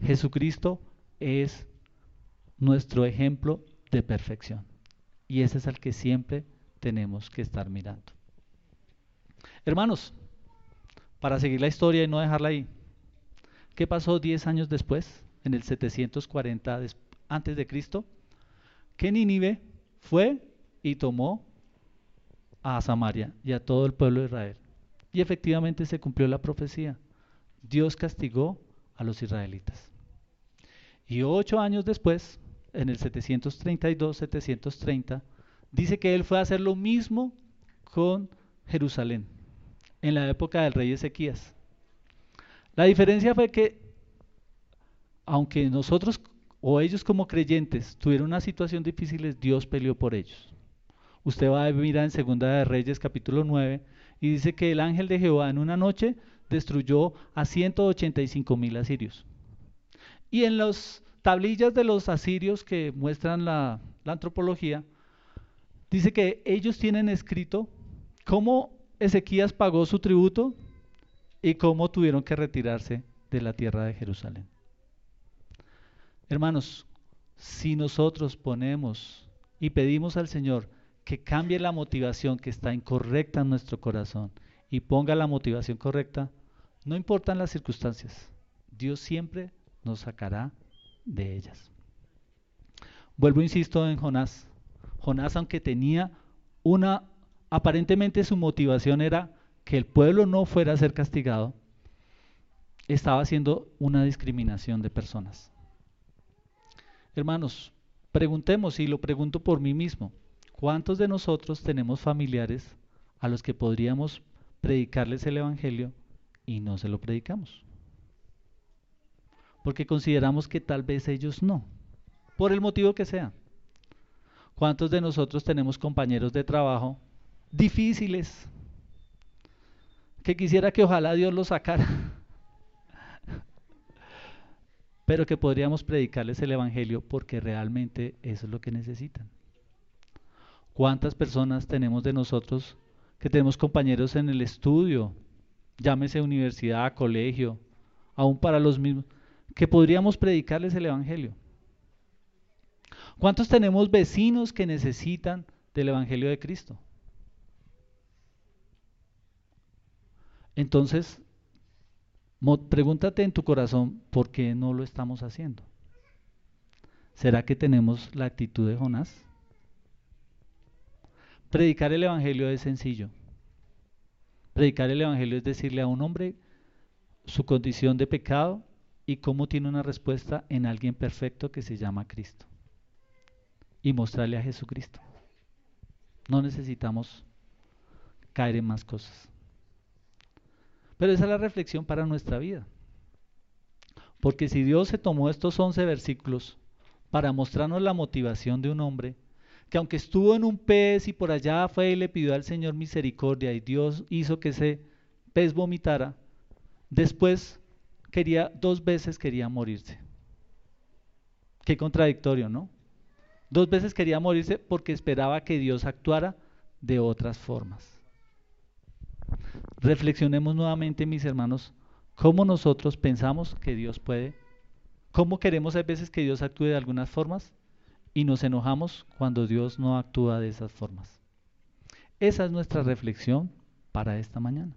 Jesucristo es nuestro ejemplo de perfección. Y ese es el que siempre tenemos que estar mirando. Hermanos, para seguir la historia y no dejarla ahí, ¿qué pasó 10 años después, en el 740 antes de Cristo? Que Nínive fue y tomó a Samaria y a todo el pueblo de Israel. Y efectivamente se cumplió la profecía. Dios castigó a los israelitas. Y ocho años después, en el 732-730, dice que él fue a hacer lo mismo con Jerusalén, en la época del rey Ezequías. La diferencia fue que, aunque nosotros o ellos como creyentes tuvieron una situación difícil, Dios peleó por ellos. Usted va a mirar en Segunda de Reyes capítulo 9 y dice que el ángel de Jehová en una noche destruyó a 185 mil asirios. Y en los tablillas de los asirios que muestran la, antropología, dice que ellos tienen escrito cómo Ezequías pagó su tributo y cómo tuvieron que retirarse de la tierra de Jerusalén. Hermanos, si nosotros ponemos y pedimos al Señor que cambie la motivación que está incorrecta en nuestro corazón y ponga la motivación correcta, no importan las circunstancias, Dios siempre nos sacará de ellas. Vuelvo, insisto, en Jonás. Jonás, aunque tenía una, aparentemente su motivación era que el pueblo no fuera a ser castigado, estaba haciendo una discriminación de personas. Hermanos, preguntemos, y lo pregunto por mí mismo, ¿cuántos de nosotros tenemos familiares a los que podríamos predicarles el Evangelio y no se lo predicamos? porque consideramos que tal vez ellos no, por el motivo que sea. ¿Cuántos de nosotros tenemos compañeros de trabajo difíciles que quisiera que ojalá Dios los sacara? Pero que podríamos predicarles el Evangelio porque realmente eso es lo que necesitan. ¿Cuántas personas tenemos de nosotros que tenemos compañeros en el estudio llámese universidad, colegio, aún para los mismos, que podríamos predicarles el Evangelio. ¿Cuántos tenemos vecinos que necesitan del Evangelio de Cristo? Entonces, pregúntate en tu corazón, ¿por qué no lo estamos haciendo? ¿Será que tenemos la actitud de Jonás? Predicar el Evangelio es sencillo. Predicar el Evangelio es decirle a un hombre su condición de pecado y cómo tiene una respuesta en alguien perfecto que se llama Cristo. Y mostrarle a Jesucristo. No necesitamos caer en más cosas. Pero esa es la reflexión para nuestra vida. Porque si Dios se tomó estos 11 versículos para mostrarnos la motivación de un hombre, que aunque estuvo en un pez y por allá fue y le pidió al Señor misericordia y Dios hizo que ese pez vomitara, después quería, dos veces quería morirse. Qué contradictorio, ¿no? Dos veces quería morirse porque esperaba que Dios actuara de otras formas. Reflexionemos nuevamente, mis hermanos, cómo nosotros pensamos que Dios puede, cómo queremos a veces que Dios actúe de algunas formas y nos enojamos cuando Dios no actúa de esas formas. Esa es nuestra reflexión para esta mañana.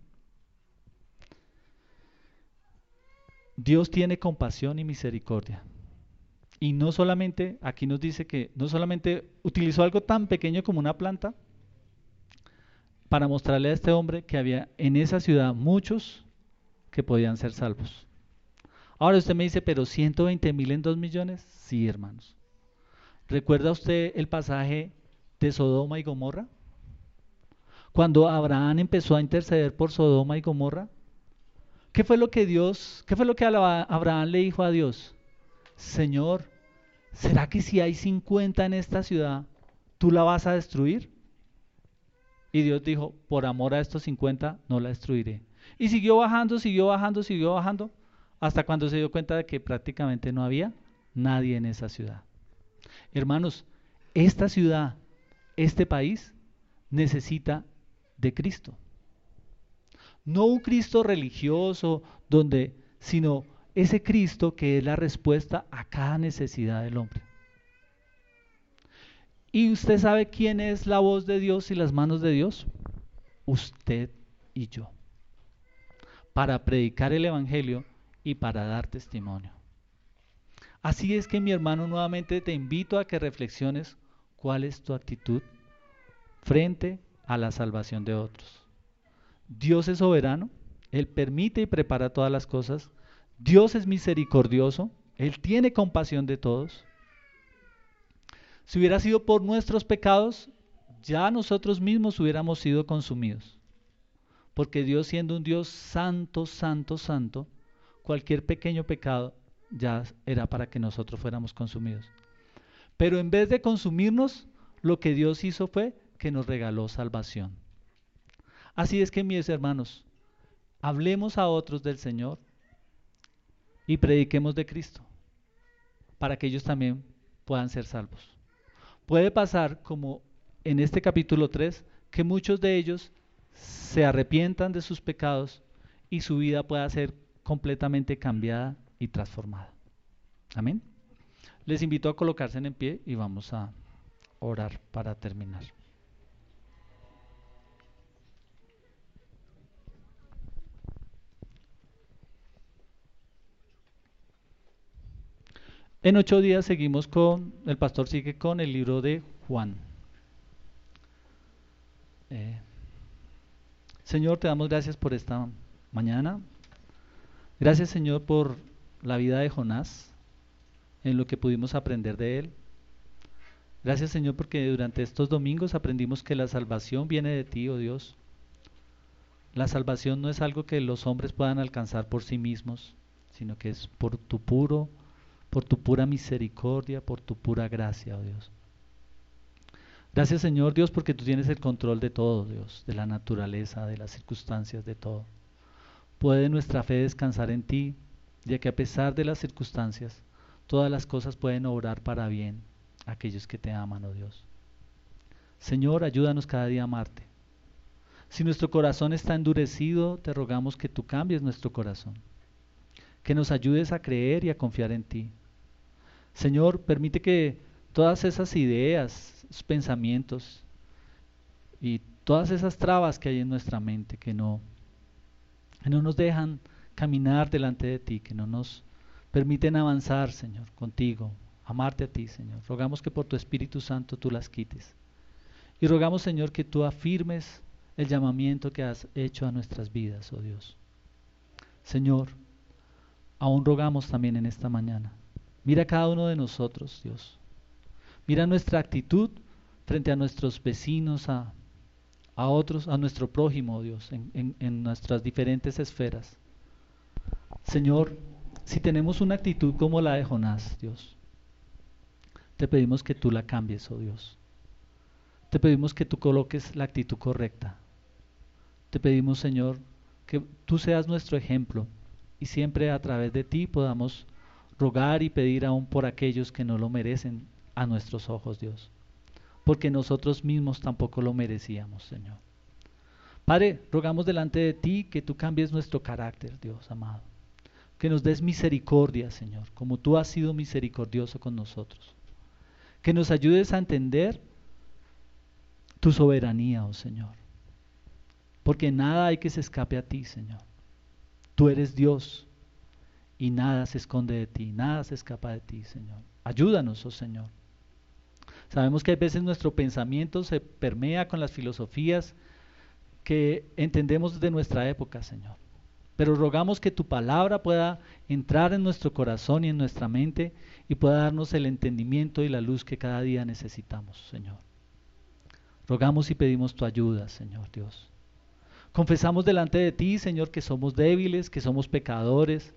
Dios tiene compasión y misericordia. Y no solamente, aquí nos dice que no solamente utilizó algo tan pequeño como una planta para mostrarle a este hombre que había en esa ciudad muchos que podían ser salvos. Ahora usted me dice, pero 120 mil en 2 millones. Sí, hermanos. ¿Recuerda usted el pasaje de Sodoma y Gomorra? Cuando Abraham empezó a interceder por Sodoma y Gomorra, ¿qué fue lo que Dios, qué fue lo que Abraham le dijo a Dios? Señor, ¿será que si hay 50 en esta ciudad, tú la vas a destruir? Y Dios dijo, por amor a estos 50 no la destruiré. Y siguió bajando, siguió bajando, siguió bajando, hasta cuando se dio cuenta de que prácticamente no había nadie en esa ciudad. Hermanos, esta ciudad, este país, necesita de Cristo. No un Cristo religioso, donde, sino ese Cristo que es la respuesta a cada necesidad del hombre. ¿Y usted sabe quién es la voz de Dios y las manos de Dios? Usted y yo. Para predicar el Evangelio y para dar testimonio. Así es que mi hermano nuevamente te invito a que reflexiones cuál es tu actitud frente a la salvación de otros. Dios es soberano, Él permite y prepara todas las cosas, Dios es misericordioso, Él tiene compasión de todos. Si hubiera sido por nuestros pecados, ya nosotros mismos hubiéramos sido consumidos. Porque Dios siendo un Dios santo, santo, santo, cualquier pequeño pecado ya era para que nosotros fuéramos consumidos. Pero en vez de consumirnos, lo que Dios hizo fue que nos regaló salvación. Así es que mis hermanos, hablemos a otros del Señor y prediquemos de Cristo para que ellos también puedan ser salvos. Puede pasar como en este capítulo 3 que muchos de ellos se arrepientan de sus pecados y su vida pueda ser completamente cambiada y transformada. Amén. Les invito a colocarse en pie y vamos a orar para terminar. En ocho días seguimos con, el pastor sigue con el libro de Juan. Eh, Señor, te damos gracias por esta mañana. Gracias Señor por la vida de Jonás, en lo que pudimos aprender de él. Gracias Señor porque durante estos domingos aprendimos que la salvación viene de ti, oh Dios. La salvación no es algo que los hombres puedan alcanzar por sí mismos, sino que es por tu puro, por tu pura misericordia, por tu pura gracia, oh Dios. Gracias Señor Dios porque tú tienes el control de todo, Dios, de la naturaleza, de las circunstancias, de todo. Puede nuestra fe descansar en ti, ya que a pesar de las circunstancias, todas las cosas pueden obrar para bien a aquellos que te aman, oh Dios. Señor, ayúdanos cada día a amarte. Si nuestro corazón está endurecido, te rogamos que tú cambies nuestro corazón, que nos ayudes a creer y a confiar en ti. Señor, permite que todas esas ideas, pensamientos y todas esas trabas que hay en nuestra mente que no, que no nos dejan caminar delante de ti, que no nos permiten avanzar, Señor, contigo, amarte a ti, Señor. Rogamos que por tu Espíritu Santo tú las quites. Y rogamos, Señor, que tú afirmes el llamamiento que has hecho a nuestras vidas, oh Dios. Señor, aún rogamos también en esta mañana. Mira cada uno de nosotros, Dios. Mira nuestra actitud frente a nuestros vecinos, a, a otros, a nuestro prójimo, Dios, en, en nuestras diferentes esferas. Señor, si tenemos una actitud como la de Jonás, Dios, te pedimos que tú la cambies, oh Dios. Te pedimos que tú coloques la actitud correcta. Te pedimos, Señor, que tú seas nuestro ejemplo y siempre a través de ti podamos rogar y pedir aún por aquellos que no lo merecen a nuestros ojos, Dios. Porque nosotros mismos tampoco lo merecíamos, Señor. Padre, rogamos delante de ti que tú cambies nuestro carácter, Dios amado. Que nos des misericordia, Señor, como tú has sido misericordioso con nosotros. Que nos ayudes a entender tu soberanía, oh Señor. Porque nada hay que se escape a ti, Señor. Tú eres Dios y nada se esconde de ti, nada se escapa de ti, Señor. Ayúdanos, oh Señor. Sabemos que a veces nuestro pensamiento se permea con las filosofías que entendemos de nuestra época, Señor. Pero rogamos que tu palabra pueda entrar en nuestro corazón y en nuestra mente y pueda darnos el entendimiento y la luz que cada día necesitamos, Señor. Rogamos y pedimos tu ayuda, Señor Dios. Confesamos delante de ti, Señor, que somos débiles, que somos pecadores.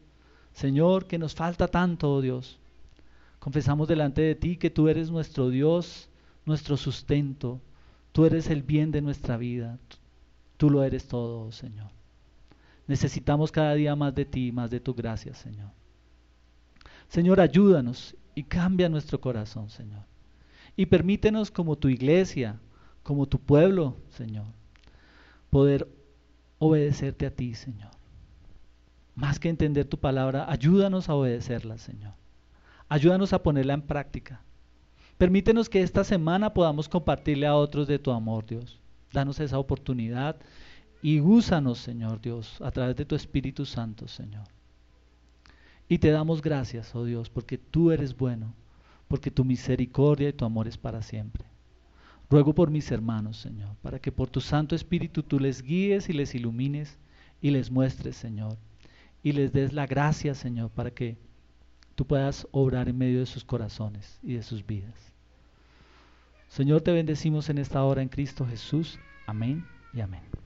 Señor, que nos falta tanto, oh Dios. Confesamos delante de ti que tú eres nuestro Dios, nuestro sustento. Tú eres el bien de nuestra vida. Tú lo eres todo, Señor. Necesitamos cada día más de ti, más de tu gracia, Señor. Señor, ayúdanos y cambia nuestro corazón, Señor. Y permítenos como tu iglesia, como tu pueblo, Señor, poder obedecerte a ti, Señor. Más que entender tu palabra, ayúdanos a obedecerla, Señor. Ayúdanos a ponerla en práctica. Permítenos que esta semana podamos compartirle a otros de tu amor, Dios. Danos esa oportunidad y úsanos, Señor Dios, a través de tu Espíritu Santo, Señor. Y te damos gracias, oh Dios, porque tú eres bueno, porque tu misericordia y tu amor es para siempre. Ruego por mis hermanos, Señor, para que por tu Santo Espíritu tú les guíes y les ilumines y les muestres, Señor, y les des la gracia, Señor, para que tú puedas obrar en medio de sus corazones y de sus vidas. Señor, te bendecimos en esta hora en Cristo Jesús. Amén y amén.